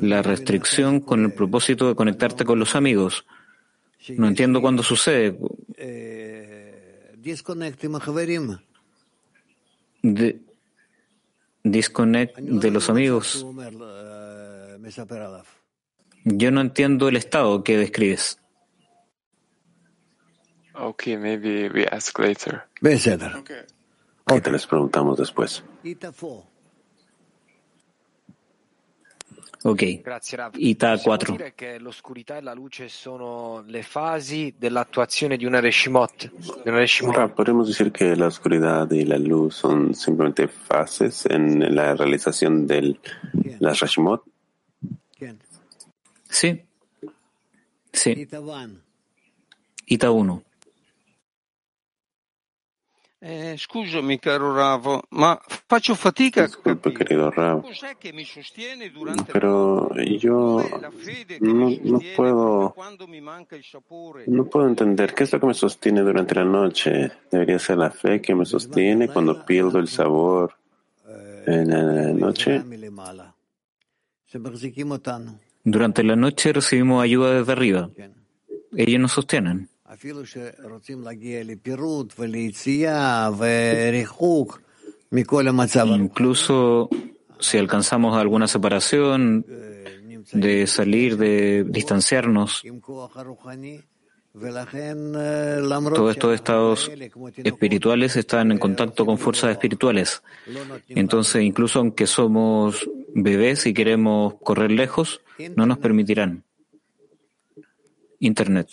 La restricción con el propósito de conectarte con los amigos. No entiendo cuándo sucede. De, disconnect de los amigos. Yo no entiendo el estado que describes. Okay, maybe we ask later. Okay. ¿Qué te les preguntamos después? Ok. Ita 4. dire che l'oscurità e la luce sono le fasi dell'attuazione di una Reshimot. Di una Reshimot. Ahora, podemos decir que la oscuridad y la luz son simplemente fases en la realización de las Reshimot. Sí. Sí. Ita 1. Eh, scusami caro Rav, ma faccio fatica Disculpe, querido Rav, pero yo no, no puedo no puedo entender qué es lo que me sostiene durante la noche. Debería ser la fe que me sostiene cuando pierdo el sabor en la noche. Durante la noche recibimos ayuda desde arriba. Ellos nos sostienen. Incluso si alcanzamos alguna separación, de salir, de distanciarnos, todos estos estados espirituales están en contacto con fuerzas espirituales. Entonces, incluso aunque somos bebés y queremos correr lejos, no nos permitirán. Internet.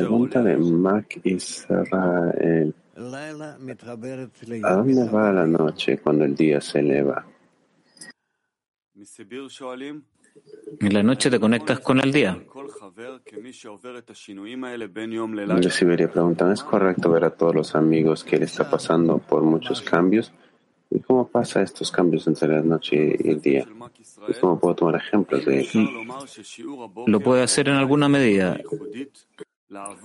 Pregunta de Mac Israel. ¿A dónde va la noche cuando el día se eleva? En la noche te conectas con el día. De Siberia preguntan, ¿es correcto ver a todos los amigos que él está pasando por muchos cambios? ¿Y cómo pasa estos cambios entre la noche y el día? ¿Y cómo puedo tomar ejemplos de ello? Lo puede hacer en alguna medida.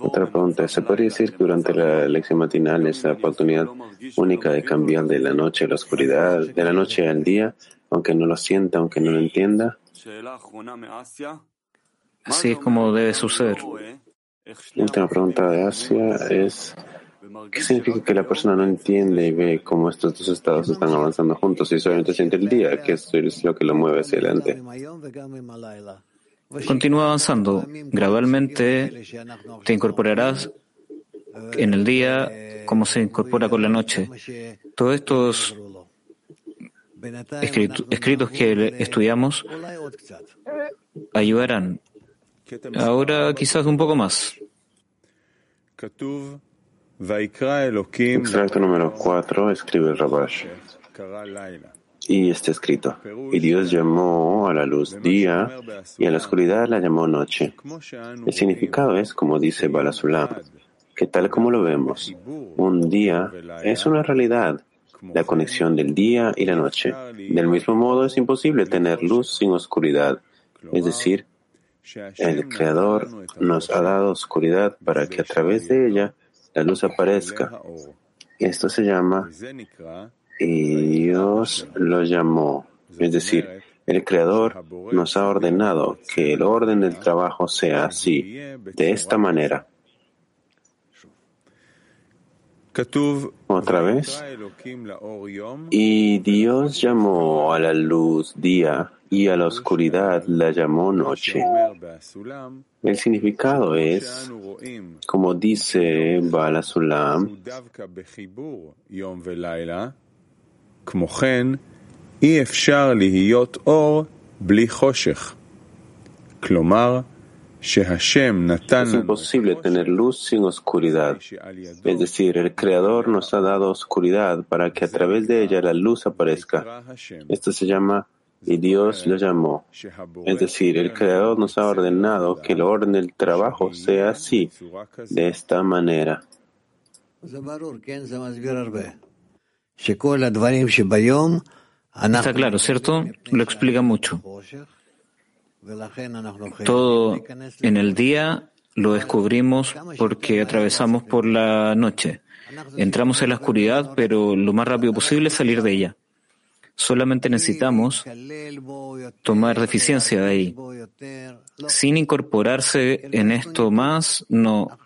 Otra pregunta, ¿se podría decir que durante la lección matinal es la oportunidad única de cambiar de la noche a la oscuridad, de la noche al día, aunque no lo sienta, aunque no lo entienda? Así es como debe suceder. Última pregunta de Asia es, ¿qué significa que la persona no entiende y ve cómo estos dos estados están avanzando juntos y solamente siente el día, que es lo que lo mueve hacia adelante? Continúa avanzando. Gradualmente te incorporarás en el día como se incorpora con la noche. Todos estos escritos que estudiamos ayudarán. Ahora quizás un poco más. Extracto número 4, escribe Rabash. Y está escrito, y Dios llamó a la luz día y a la oscuridad la llamó noche. El significado es, como dice Balasulam, que tal como lo vemos, un día es una realidad, la conexión del día y la noche. Del mismo modo, es imposible tener luz sin oscuridad. Es decir, el Creador nos ha dado oscuridad para que a través de ella la luz aparezca. Esto se llama y Dios lo llamó. Es decir, el Creador nos ha ordenado que el orden del trabajo sea así, de esta manera. Otra vez. Y Dios llamó a la luz día y a la oscuridad la llamó noche. El significado es, como dice Bala Sulam, es imposible tener luz sin oscuridad. Es decir, el Creador nos ha dado oscuridad para que a través de ella la luz aparezca. Esto se llama y Dios lo llamó. Es decir, el Creador nos ha ordenado que el orden del trabajo sea así, de esta manera. Está claro, ¿cierto? Lo explica mucho. Todo en el día lo descubrimos porque atravesamos por la noche. Entramos en la oscuridad, pero lo más rápido posible salir de ella. Solamente necesitamos tomar deficiencia de ahí. Sin incorporarse en esto más, no.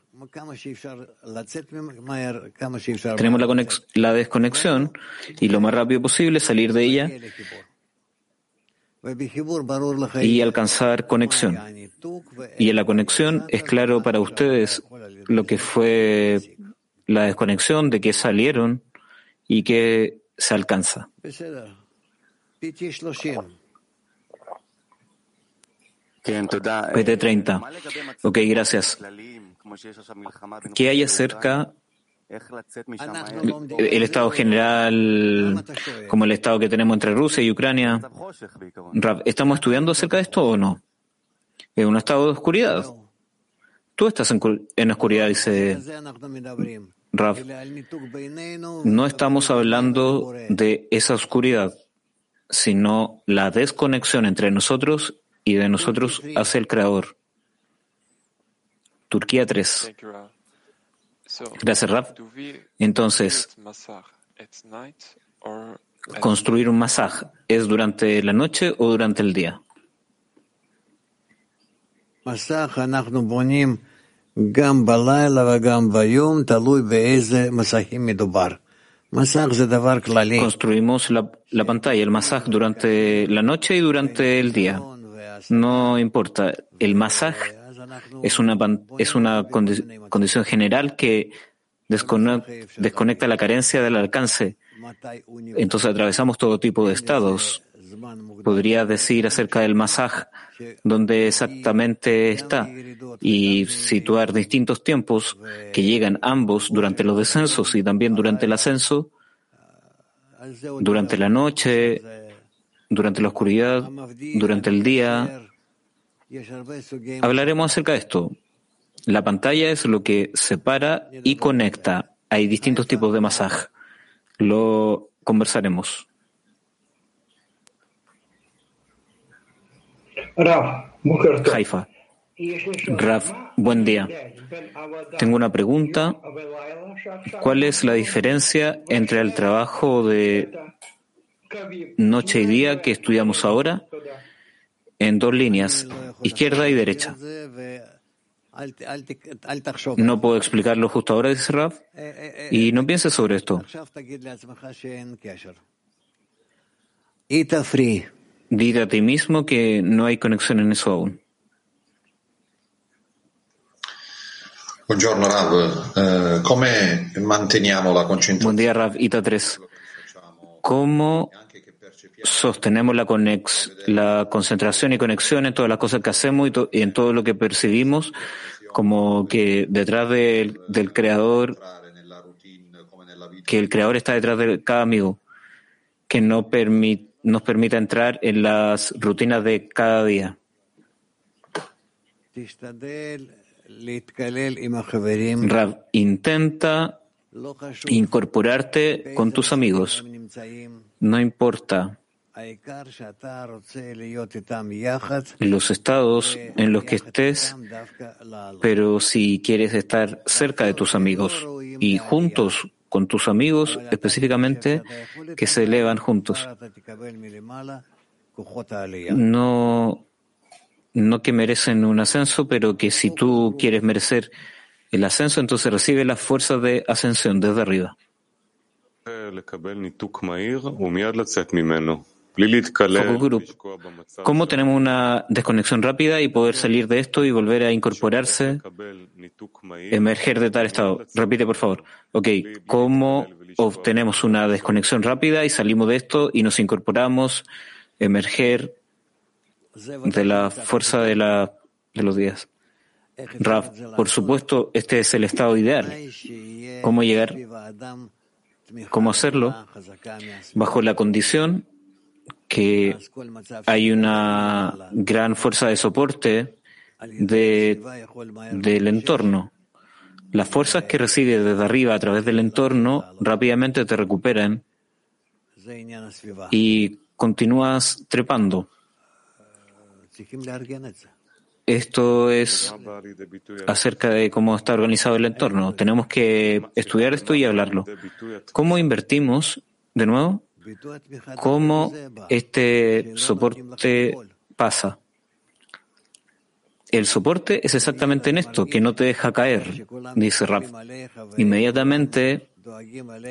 Tenemos la, la desconexión y lo más rápido posible salir de ella y alcanzar conexión. Y en la conexión es claro para ustedes lo que fue la desconexión, de que salieron y que se alcanza. PT30. Ok, gracias. ¿Qué hay acerca el estado general, como el estado que tenemos entre Rusia y Ucrania. ¿Estamos estudiando acerca de esto o no? Es un estado de oscuridad. Tú estás en, en oscuridad, dice Raf. No estamos hablando de esa oscuridad, sino la desconexión entre nosotros y de nosotros hacia el Creador. Turquía 3. Gracias, Raf. Entonces, construir un masaje es durante la noche o durante el día? Construimos la, la pantalla, el masaje durante la noche y durante el día. No importa. El una, es una condición general que desconecta la carencia del alcance. Entonces atravesamos todo tipo de estados. Podría decir acerca del masaje dónde exactamente está y situar distintos tiempos que llegan ambos durante los descensos y también durante el ascenso, durante la noche, durante la oscuridad, durante el día. Hablaremos acerca de esto. La pantalla es lo que separa y conecta. Hay distintos tipos de masaje. Lo conversaremos. Haifa. Raf, buen día. Tengo una pregunta. ¿Cuál es la diferencia entre el trabajo de noche y día que estudiamos ahora en dos líneas, izquierda y derecha? No puedo explicarlo justo ahora, dice Raf, y no pienses sobre esto. Dile a ti mismo que no hay conexión en eso aún. Buongiorno Rav, eh, come manteniamo la concentrazione? Buen día Rav, Ita 3. ¿Cómo sostenemos la, conex la concentración y conexión en todas las cosas que hacemos y, en todo lo que percibimos, como que detrás del creador, que el creador está detrás de cada amigo, que no permite nos permita entrar en las rutinas de cada día. Rav, intenta incorporarte con tus amigos. No importa los estados en los que estés, pero si quieres estar cerca de tus amigos y juntos con tus amigos específicamente que se elevan juntos. No, no que merecen un ascenso, pero que si tú quieres merecer el ascenso, entonces recibe las fuerzas de ascensión desde arriba. ¿Cómo tenemos una desconexión rápida y poder salir de esto y volver a incorporarse, emerger de tal estado? Repite, por favor. Ok, ¿cómo obtenemos una desconexión rápida y salimos de esto y nos incorporamos, emerger de la fuerza de, la, de los días? Raf, por supuesto, este es el estado ideal. ¿Cómo llegar? ¿Cómo hacerlo? Bajo la condición que hay una gran fuerza de soporte de, del entorno. Las fuerzas que recibes desde arriba a través del entorno rápidamente te recuperan y continúas trepando. Esto es acerca de cómo está organizado el entorno. Tenemos que estudiar esto y hablarlo. ¿Cómo invertimos, de nuevo, cómo este soporte pasa. El soporte es exactamente en esto, que no te deja caer, dice Rap. Inmediatamente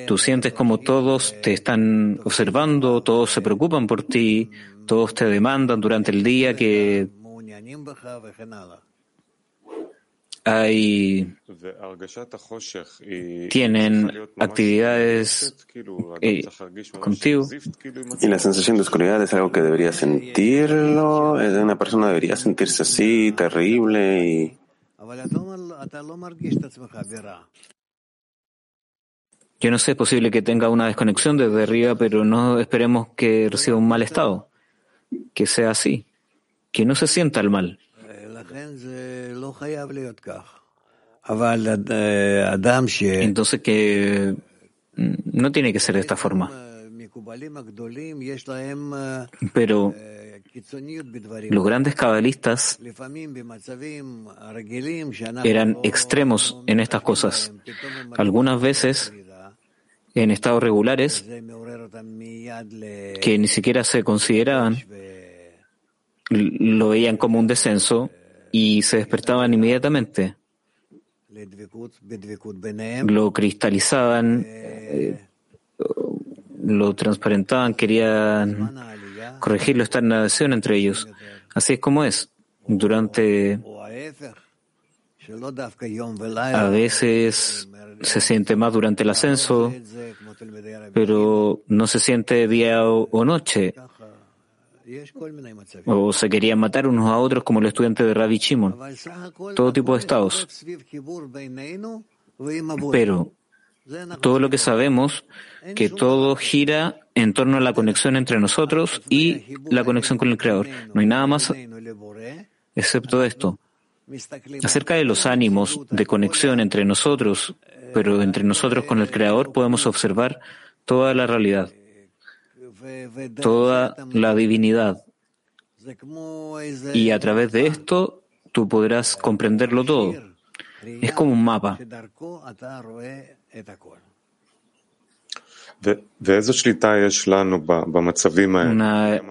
tú sientes como todos te están observando, todos se preocupan por ti, todos te demandan durante el día que hay tienen actividades eh, contigo. Y la sensación de oscuridad es algo que debería sentirlo, una persona debería sentirse así, terrible y yo no sé, es posible que tenga una desconexión desde arriba, pero no esperemos que reciba un mal estado, que sea así, que no se sienta el mal. Entonces que no tiene que ser de esta forma. Pero los grandes cabalistas eran extremos en estas cosas. Algunas veces, en estados regulares, que ni siquiera se consideraban, lo veían como un descenso y se despertaban inmediatamente. Lo cristalizaban, eh, lo transparentaban, querían corregirlo, estar en nación entre ellos. Así es como es. Durante a veces se siente más durante el ascenso, pero no se siente día o, noche. O se querían matar unos a otros como el estudiante de Rabbi Shimon. Todo tipo de estados. Pero todo lo que sabemos, que todo gira en torno a la conexión entre nosotros y la conexión con el Creador. No hay nada más excepto esto. Acerca de los ánimos de conexión entre nosotros, pero entre nosotros con el Creador podemos observar toda la realidad, toda la divinidad. Y a través de esto tú podrás comprenderlo todo. Es como un mapa. Una...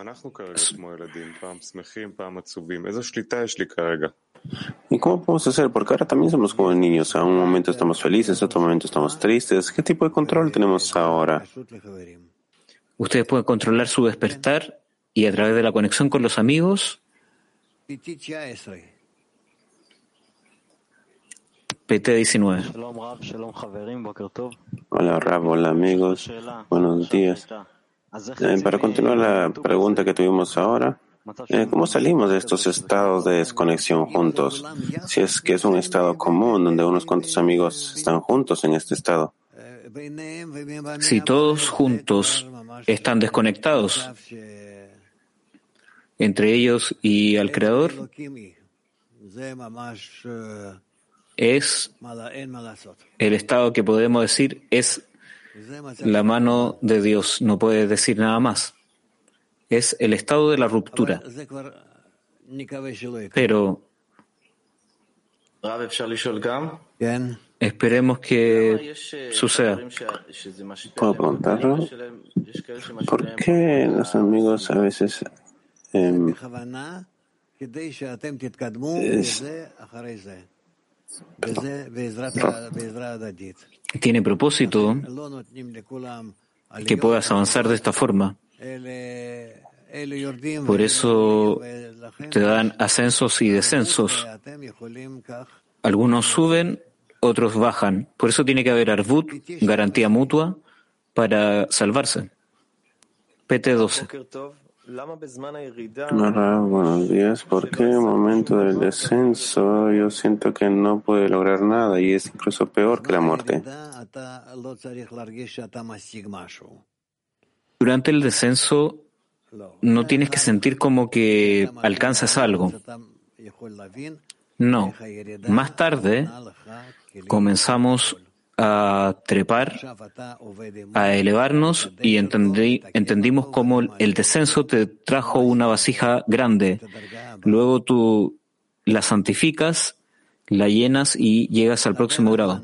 ¿Y cómo podemos hacer? Porque ahora también somos como niños. A un momento estamos felices, a otro momento estamos tristes. ¿Qué tipo de control tenemos ahora? Ustedes pueden controlar su despertar y a través de la conexión con los amigos PT19. Hola Rab, hola amigos, buenos días. Eh, para continuar la pregunta que tuvimos ahora, eh, ¿cómo salimos de estos estados de desconexión juntos? Si es que es un estado común donde unos cuantos amigos están juntos en este estado. Si todos juntos están desconectados entre ellos y al Creador, es el estado que podemos decir es la mano de Dios, no puede decir nada más. Es el estado de la ruptura. Pero esperemos que suceda. ¿Puedo preguntarlo? ¿Por qué los amigos a veces eh, es, tiene propósito que puedas avanzar de esta forma. Por eso te dan ascensos y descensos. Algunos suben, otros bajan. Por eso tiene que haber arbut, garantía mutua, para salvarse. PT12. Hola, buenos días. ¿Por qué en el momento del descenso yo siento que no puede lograr nada y es incluso peor que la muerte? Durante el descenso no tienes que sentir como que alcanzas algo. No. Más tarde comenzamos a trepar, a elevarnos y entendí, entendimos cómo el descenso te trajo una vasija grande. Luego tú la santificas, la llenas y llegas al próximo grado.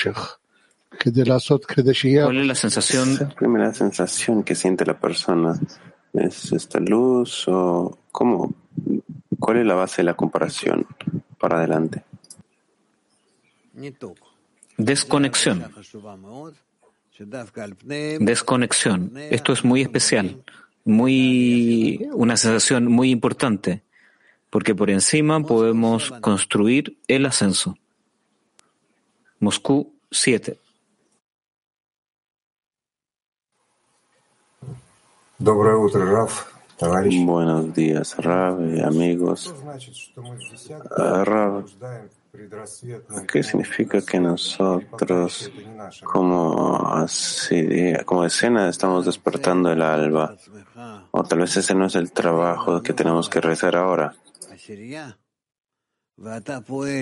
¿Cuál es la sensación? La primera sensación que siente la persona es esta luz o cómo, cuál es la base de la comparación para adelante. Desconexión. Desconexión. Esto es muy especial, muy una sensación muy importante, porque por encima podemos construir el ascenso. Moscú 7. Buenos días, Rab, amigos. Rab, ¿Qué significa que nosotros, como, así, como escena, estamos despertando el alba? O tal vez ese no es el trabajo que tenemos que realizar ahora.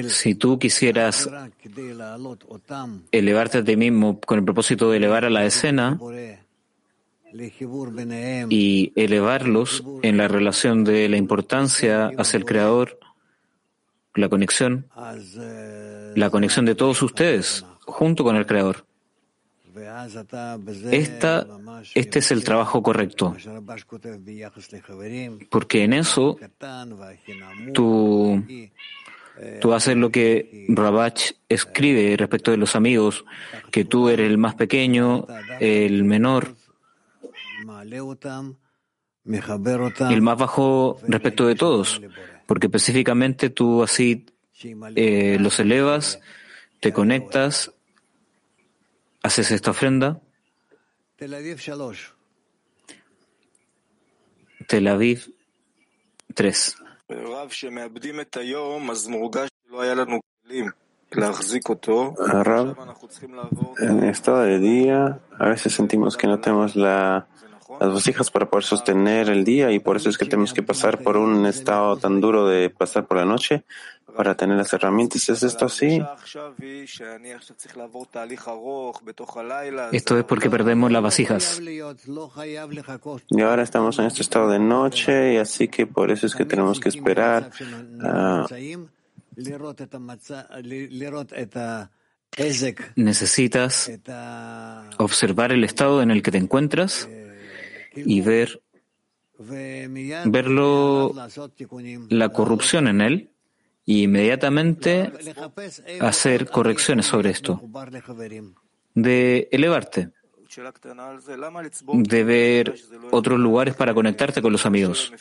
Si tú quisieras elevarte a ti mismo con el propósito de elevar a la escena y elevarlos en la relación de la importancia hacia el Creador, la conexión, la conexión de todos ustedes junto con el Creador. Esta, este es el trabajo correcto, porque en eso tú, tú haces lo que Rabach escribe respecto de los amigos, que tú eres el más pequeño, el menor, el más bajo respecto de todos, porque específicamente tú así eh, los elevas, te conectas, haces esta ofrenda. Tel Aviv 3. en estado de día, a veces sentimos que no tenemos la las vasijas para poder sostener el día y por eso es que tenemos que pasar por un estado tan duro de pasar por la noche para tener las herramientas. ¿Es esto así? Esto es porque perdemos las vasijas. Y ahora estamos en este estado de noche y así que por eso es que tenemos que esperar. Necesitas observar el estado en el que te encuentras y ver verlo la corrupción en él y inmediatamente hacer correcciones sobre esto, de elevarte, de ver otros lugares para conectarte con los amigos.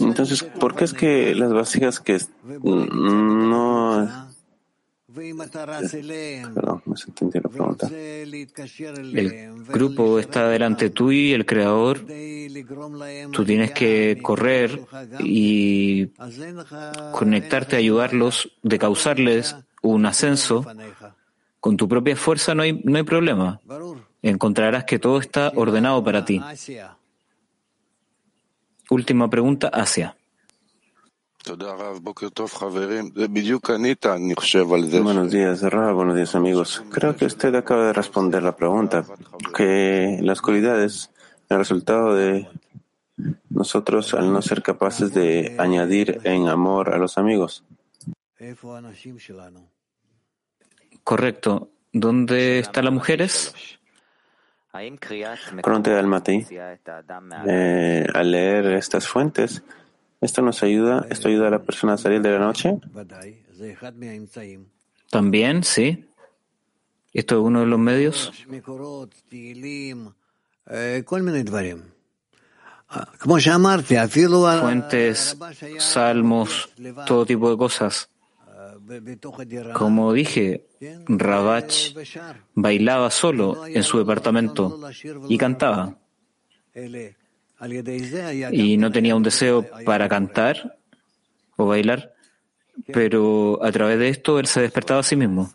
Entonces, ¿por qué es que las vasijas que no Perdón, me entendí la pregunta. El grupo está delante tuyo y el creador. Tú tienes que correr y conectarte, ayudarlos, de causarles un ascenso. Con tu propia fuerza no hay, no hay problema. Encontrarás que todo está ordenado para ti. Última pregunta, Asia. Buenos días, Ra, buenos días, amigos. Creo que usted acaba de responder la pregunta, que la oscuridad es el resultado de nosotros al no ser capaces de añadir en amor a los amigos. Correcto. ¿Dónde están las mujeres? Pregunta de Almaty. Eh, al leer estas fuentes, ¿Esto nos ayuda? ¿Esto ayuda a la persona a salir de la noche? También, sí. ¿Esto es uno de los medios? Fuentes, salmos, todo tipo de cosas. Como dije, Rabach bailaba solo en su departamento y cantaba y no tenía un deseo para cantar o bailar, pero a través de esto él se despertaba a sí mismo.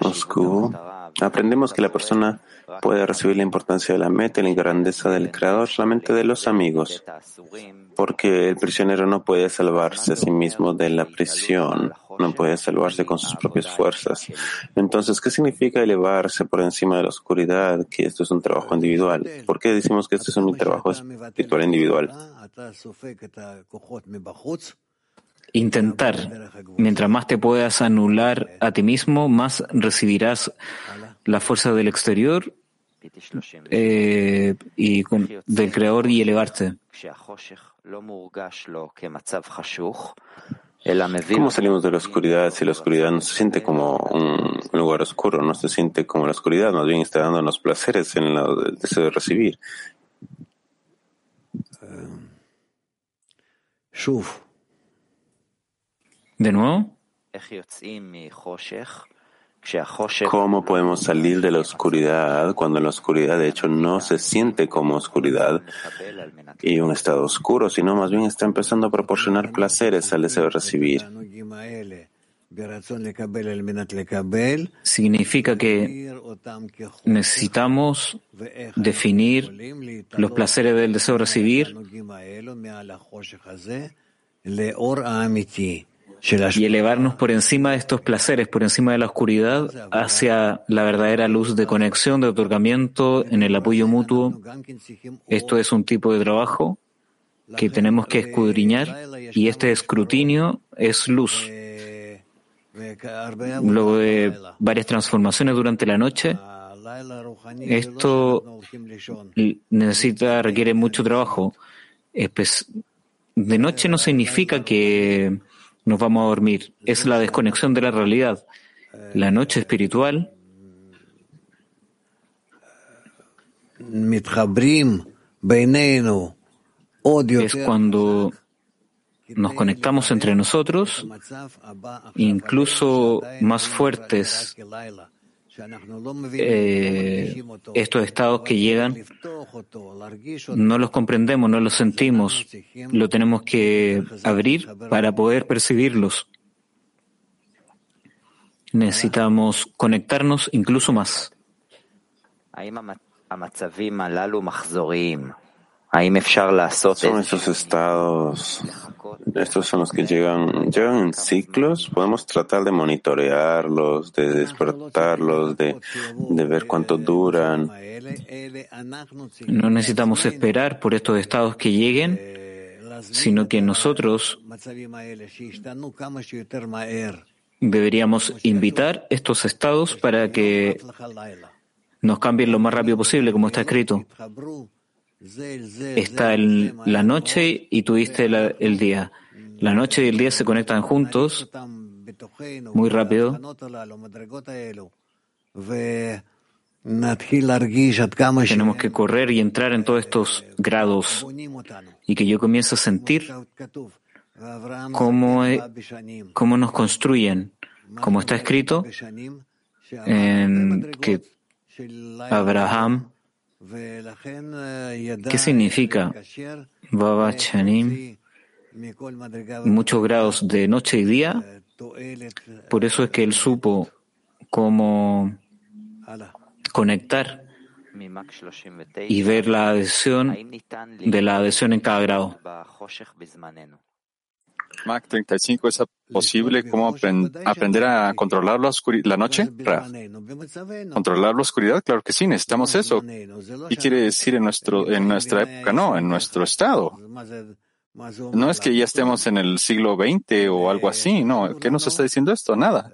Moscú. Aprendemos que la persona puede recibir la importancia de la meta y la grandeza del Creador solamente de los amigos, porque el prisionero no puede salvarse a sí mismo de la prisión, no puede salvarse con sus propias fuerzas. Entonces, ¿qué significa elevarse por encima de la oscuridad? Que esto es un trabajo individual. ¿Por qué decimos que esto es un trabajo espiritual individual? intentar. Mientras más te puedas anular a ti mismo, más recibirás la fuerza del exterior eh, y del creador y elevarte. ¿Cómo salimos de la oscuridad si la oscuridad no se siente como un lugar oscuro, no se siente como la oscuridad, más bien está dándonos placeres en el deseo de recibir? ¿De nuevo? ¿Cómo podemos salir de la oscuridad cuando la oscuridad de hecho no se siente como oscuridad y un estado oscuro, sino más bien está empezando a proporcionar placeres al deseo de recibir. Significa que necesitamos definir los placeres del deseo de recibir y elevarnos por encima de estos placeres, por encima de la oscuridad, hacia la verdadera luz de conexión, de otorgamiento, en el apoyo mutuo. Esto es un tipo de trabajo que tenemos que escudriñar y este escrutinio es luz. Luego de varias transformaciones durante la noche, esto necesita, requiere mucho trabajo. De noche no significa que nos vamos a dormir. Es la desconexión de la realidad. La noche espiritual es cuando nos conectamos entre nosotros, incluso más fuertes eh, estos estados que llegan, no los comprendemos, no los sentimos, lo tenemos que abrir para poder percibirlos. Necesitamos conectarnos incluso más. Son estos estados, estos son los que llegan, llegan en ciclos. Podemos tratar de monitorearlos, de despertarlos, de, de ver cuánto duran. No necesitamos esperar por estos estados que lleguen, sino que nosotros deberíamos invitar estos estados para que nos cambien lo más rápido posible, como está escrito está el, la noche y tuviste el día. La noche y el día se conectan juntos muy rápido. Tenemos que correr y entrar en todos estos grados y que yo comience a sentir cómo, cómo nos construyen, como está escrito en que Abraham ¿Qué significa Baba Chanim? Muchos grados de noche y día. Por eso es que él supo cómo conectar y ver la adhesión de la adhesión en cada grado. Mac 35, ¿es posible cómo aprender a controlar la, la noche? ¿Controlar la oscuridad? Claro que sí, necesitamos eso. ¿Qué quiere decir en, nuestro, en nuestra época? No, en nuestro estado. No es que ya estemos en el siglo XX o algo así, no. ¿Qué nos está diciendo esto? Nada.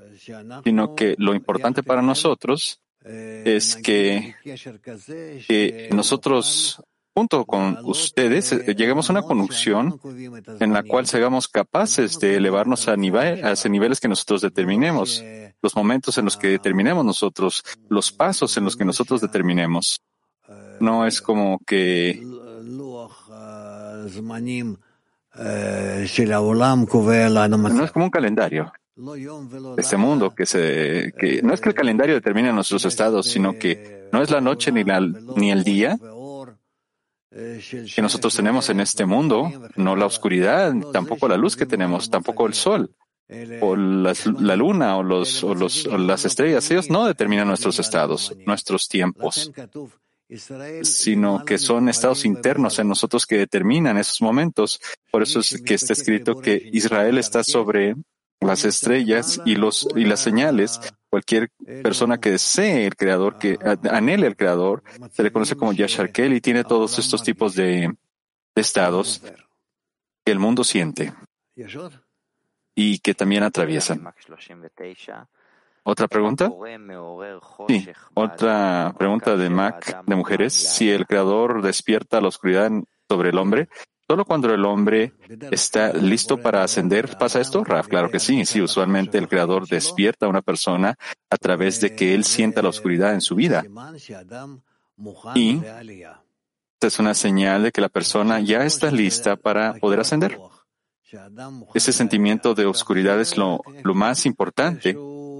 Sino que lo importante para nosotros es que, que nosotros junto con ustedes eh, lleguemos a una conjunción en la cual seamos capaces de elevarnos a, nivel, a niveles que nosotros determinemos, los momentos en los que determinemos nosotros, los pasos en los que nosotros determinemos. No es como que no es como un calendario. Este mundo que se, que no es que el calendario determine nuestros estados, sino que no es la noche ni, la, ni el día, que nosotros tenemos en este mundo, no la oscuridad, tampoco la luz que tenemos, tampoco el sol, o la, luna, o, los, o, los, las estrellas, ellos no determinan nuestros estados, nuestros tiempos, sino que son estados internos en nosotros que determinan esos momentos. Por eso es que está escrito que Israel está sobre las estrellas y, los, y las señales Cualquier persona que desee el creador, que anhele el creador, se le conoce como Yashar y tiene todos estos tipos de, estados que el mundo siente y que también atraviesan. ¿Otra pregunta? Sí, otra pregunta de Mac de mujeres. Si el creador despierta la oscuridad sobre el hombre, Solo cuando el hombre está listo para ascender, ¿pasa esto? Raf, claro que sí. Sí, usualmente el Creador despierta a una persona a través de que él sienta la oscuridad en su vida. Y es una señal de que la persona ya está lista para poder ascender. Ese sentimiento de oscuridad es lo, lo más importante.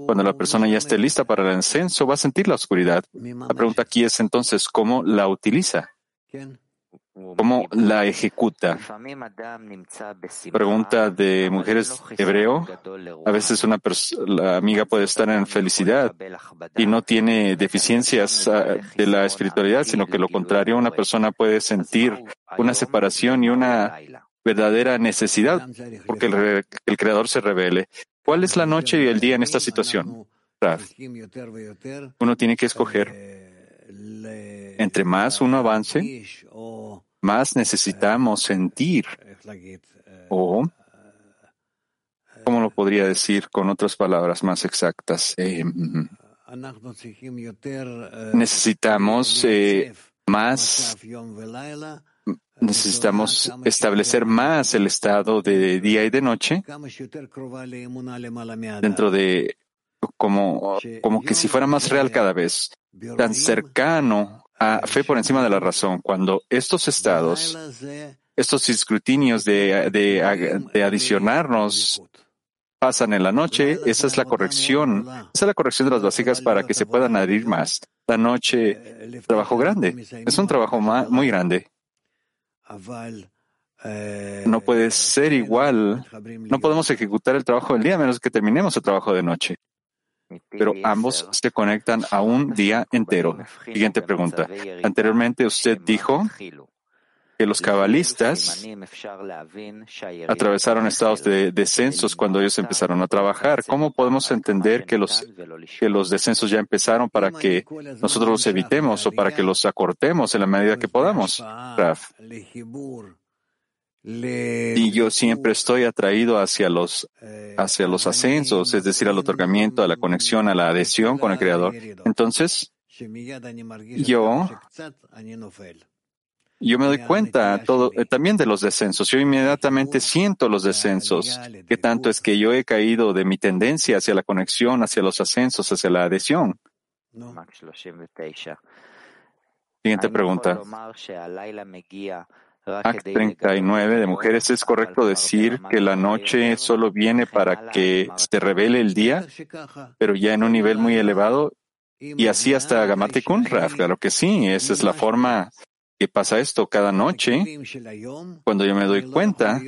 Cuando la persona ya esté lista para el ascenso, va a sentir la oscuridad. La pregunta aquí es entonces, ¿cómo la utiliza? ¿Cómo la ejecuta? Pregunta de mujeres hebreo. A veces una la amiga puede estar en felicidad y no tiene deficiencias ah, de la espiritualidad, sino que lo contrario, una persona puede sentir una separación y una verdadera necesidad porque el, el Creador se revele. ¿Cuál es la noche y el día en esta situación? Uno tiene que escoger. Entre más uno avance, más necesitamos sentir o, ¿cómo lo podría decir con otras palabras más exactas? Eh, necesitamos eh, más, necesitamos establecer más el estado de día y de noche dentro de como, como que si fuera más real cada vez, tan cercano a fe por encima de la razón. Cuando estos estados, estos escrutinios de, de, adicionarnos pasan en la noche, esa es la corrección, esa es la corrección de las vasijas para que se puedan adherir más. La noche, trabajo grande, es un trabajo muy grande. No puede ser igual, no podemos ejecutar el trabajo del día a menos que terminemos el trabajo de noche pero ambos se conectan a un día entero. Siguiente pregunta. Anteriormente usted dijo que los cabalistas atravesaron estados de descensos cuando ellos empezaron a trabajar. ¿Cómo podemos entender que los, que los descensos ya empezaron para que nosotros los evitemos o para que los acortemos en la medida que podamos? Y yo siempre estoy atraído hacia los, hacia los ascensos, es decir, al otorgamiento, a la conexión, a la adhesión con el Creador. Entonces, yo, yo me doy cuenta todo, eh, también de los descensos. Yo inmediatamente siento los descensos. ¿Qué tanto es que yo he caído de mi tendencia hacia la conexión, hacia los ascensos, hacia la adhesión? Siguiente pregunta. Act 39 de mujeres, ¿es correcto decir que la noche solo viene para que se revele el día, pero ya en un nivel muy elevado? Y así hasta Gamate Kunraf, claro que sí, esa es la forma que pasa esto cada noche, cuando yo me doy cuenta,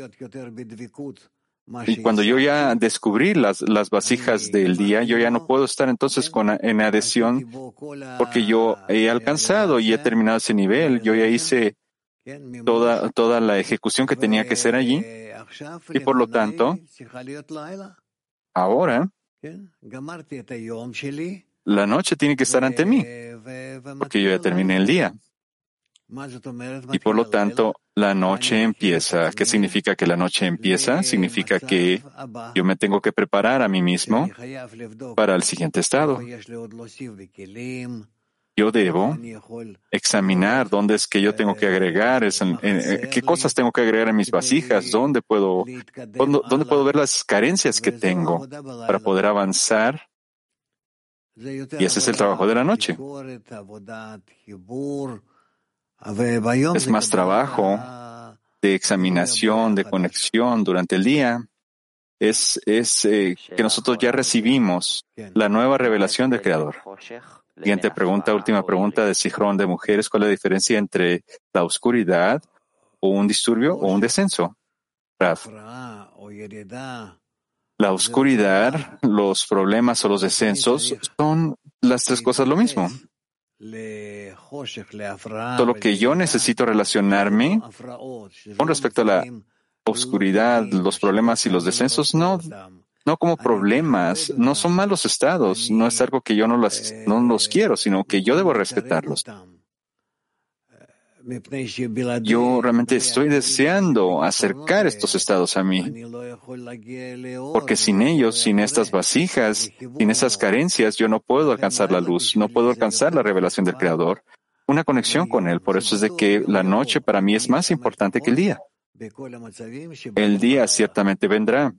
y cuando yo ya descubrí las, las vasijas del día, yo ya no puedo estar entonces con, en adhesión porque yo he alcanzado y he terminado ese nivel, yo ya hice toda, toda la ejecución que tenía que ser allí. Y por lo tanto, ahora la noche tiene que estar ante mí, porque yo ya terminé el día. Y por lo tanto, la noche empieza. ¿Qué significa que la noche empieza? Significa que yo me tengo que preparar a mí mismo para el siguiente estado yo debo examinar dónde es que yo tengo que agregar, qué cosas tengo que agregar en mis vasijas, dónde puedo, dónde, puedo ver las carencias que tengo para poder avanzar. Y ese es el trabajo de la noche. Es más trabajo de examinación, de conexión durante el día. Es, es eh, que nosotros ya recibimos la nueva revelación del Creador. Siguiente pregunta, última pregunta de Sijrón de mujeres. ¿Cuál es la diferencia entre la oscuridad o un disturbio o un descenso? La oscuridad, los problemas o los descensos son las tres cosas lo mismo. Solo que yo necesito relacionarme con respecto a la oscuridad, los problemas y los descensos, no no como problemas, no son malos estados, no es algo que yo no, las, no los quiero, sino que yo debo respetarlos. Yo realmente estoy deseando acercar estos estados a mí, porque sin ellos, sin estas vasijas, sin esas carencias, yo no puedo alcanzar la luz, no puedo alcanzar la revelación del Creador, una conexión con Él. Por eso es de que la noche para mí es más importante que el día. El día ciertamente vendrá,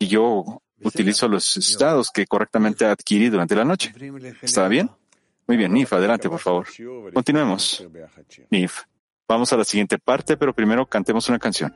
y yo utilizo los estados que correctamente adquirí durante la noche. ¿Está bien? Muy bien, Nif, adelante, por favor. Continuemos. Nif, vamos a la siguiente parte, pero primero cantemos una canción.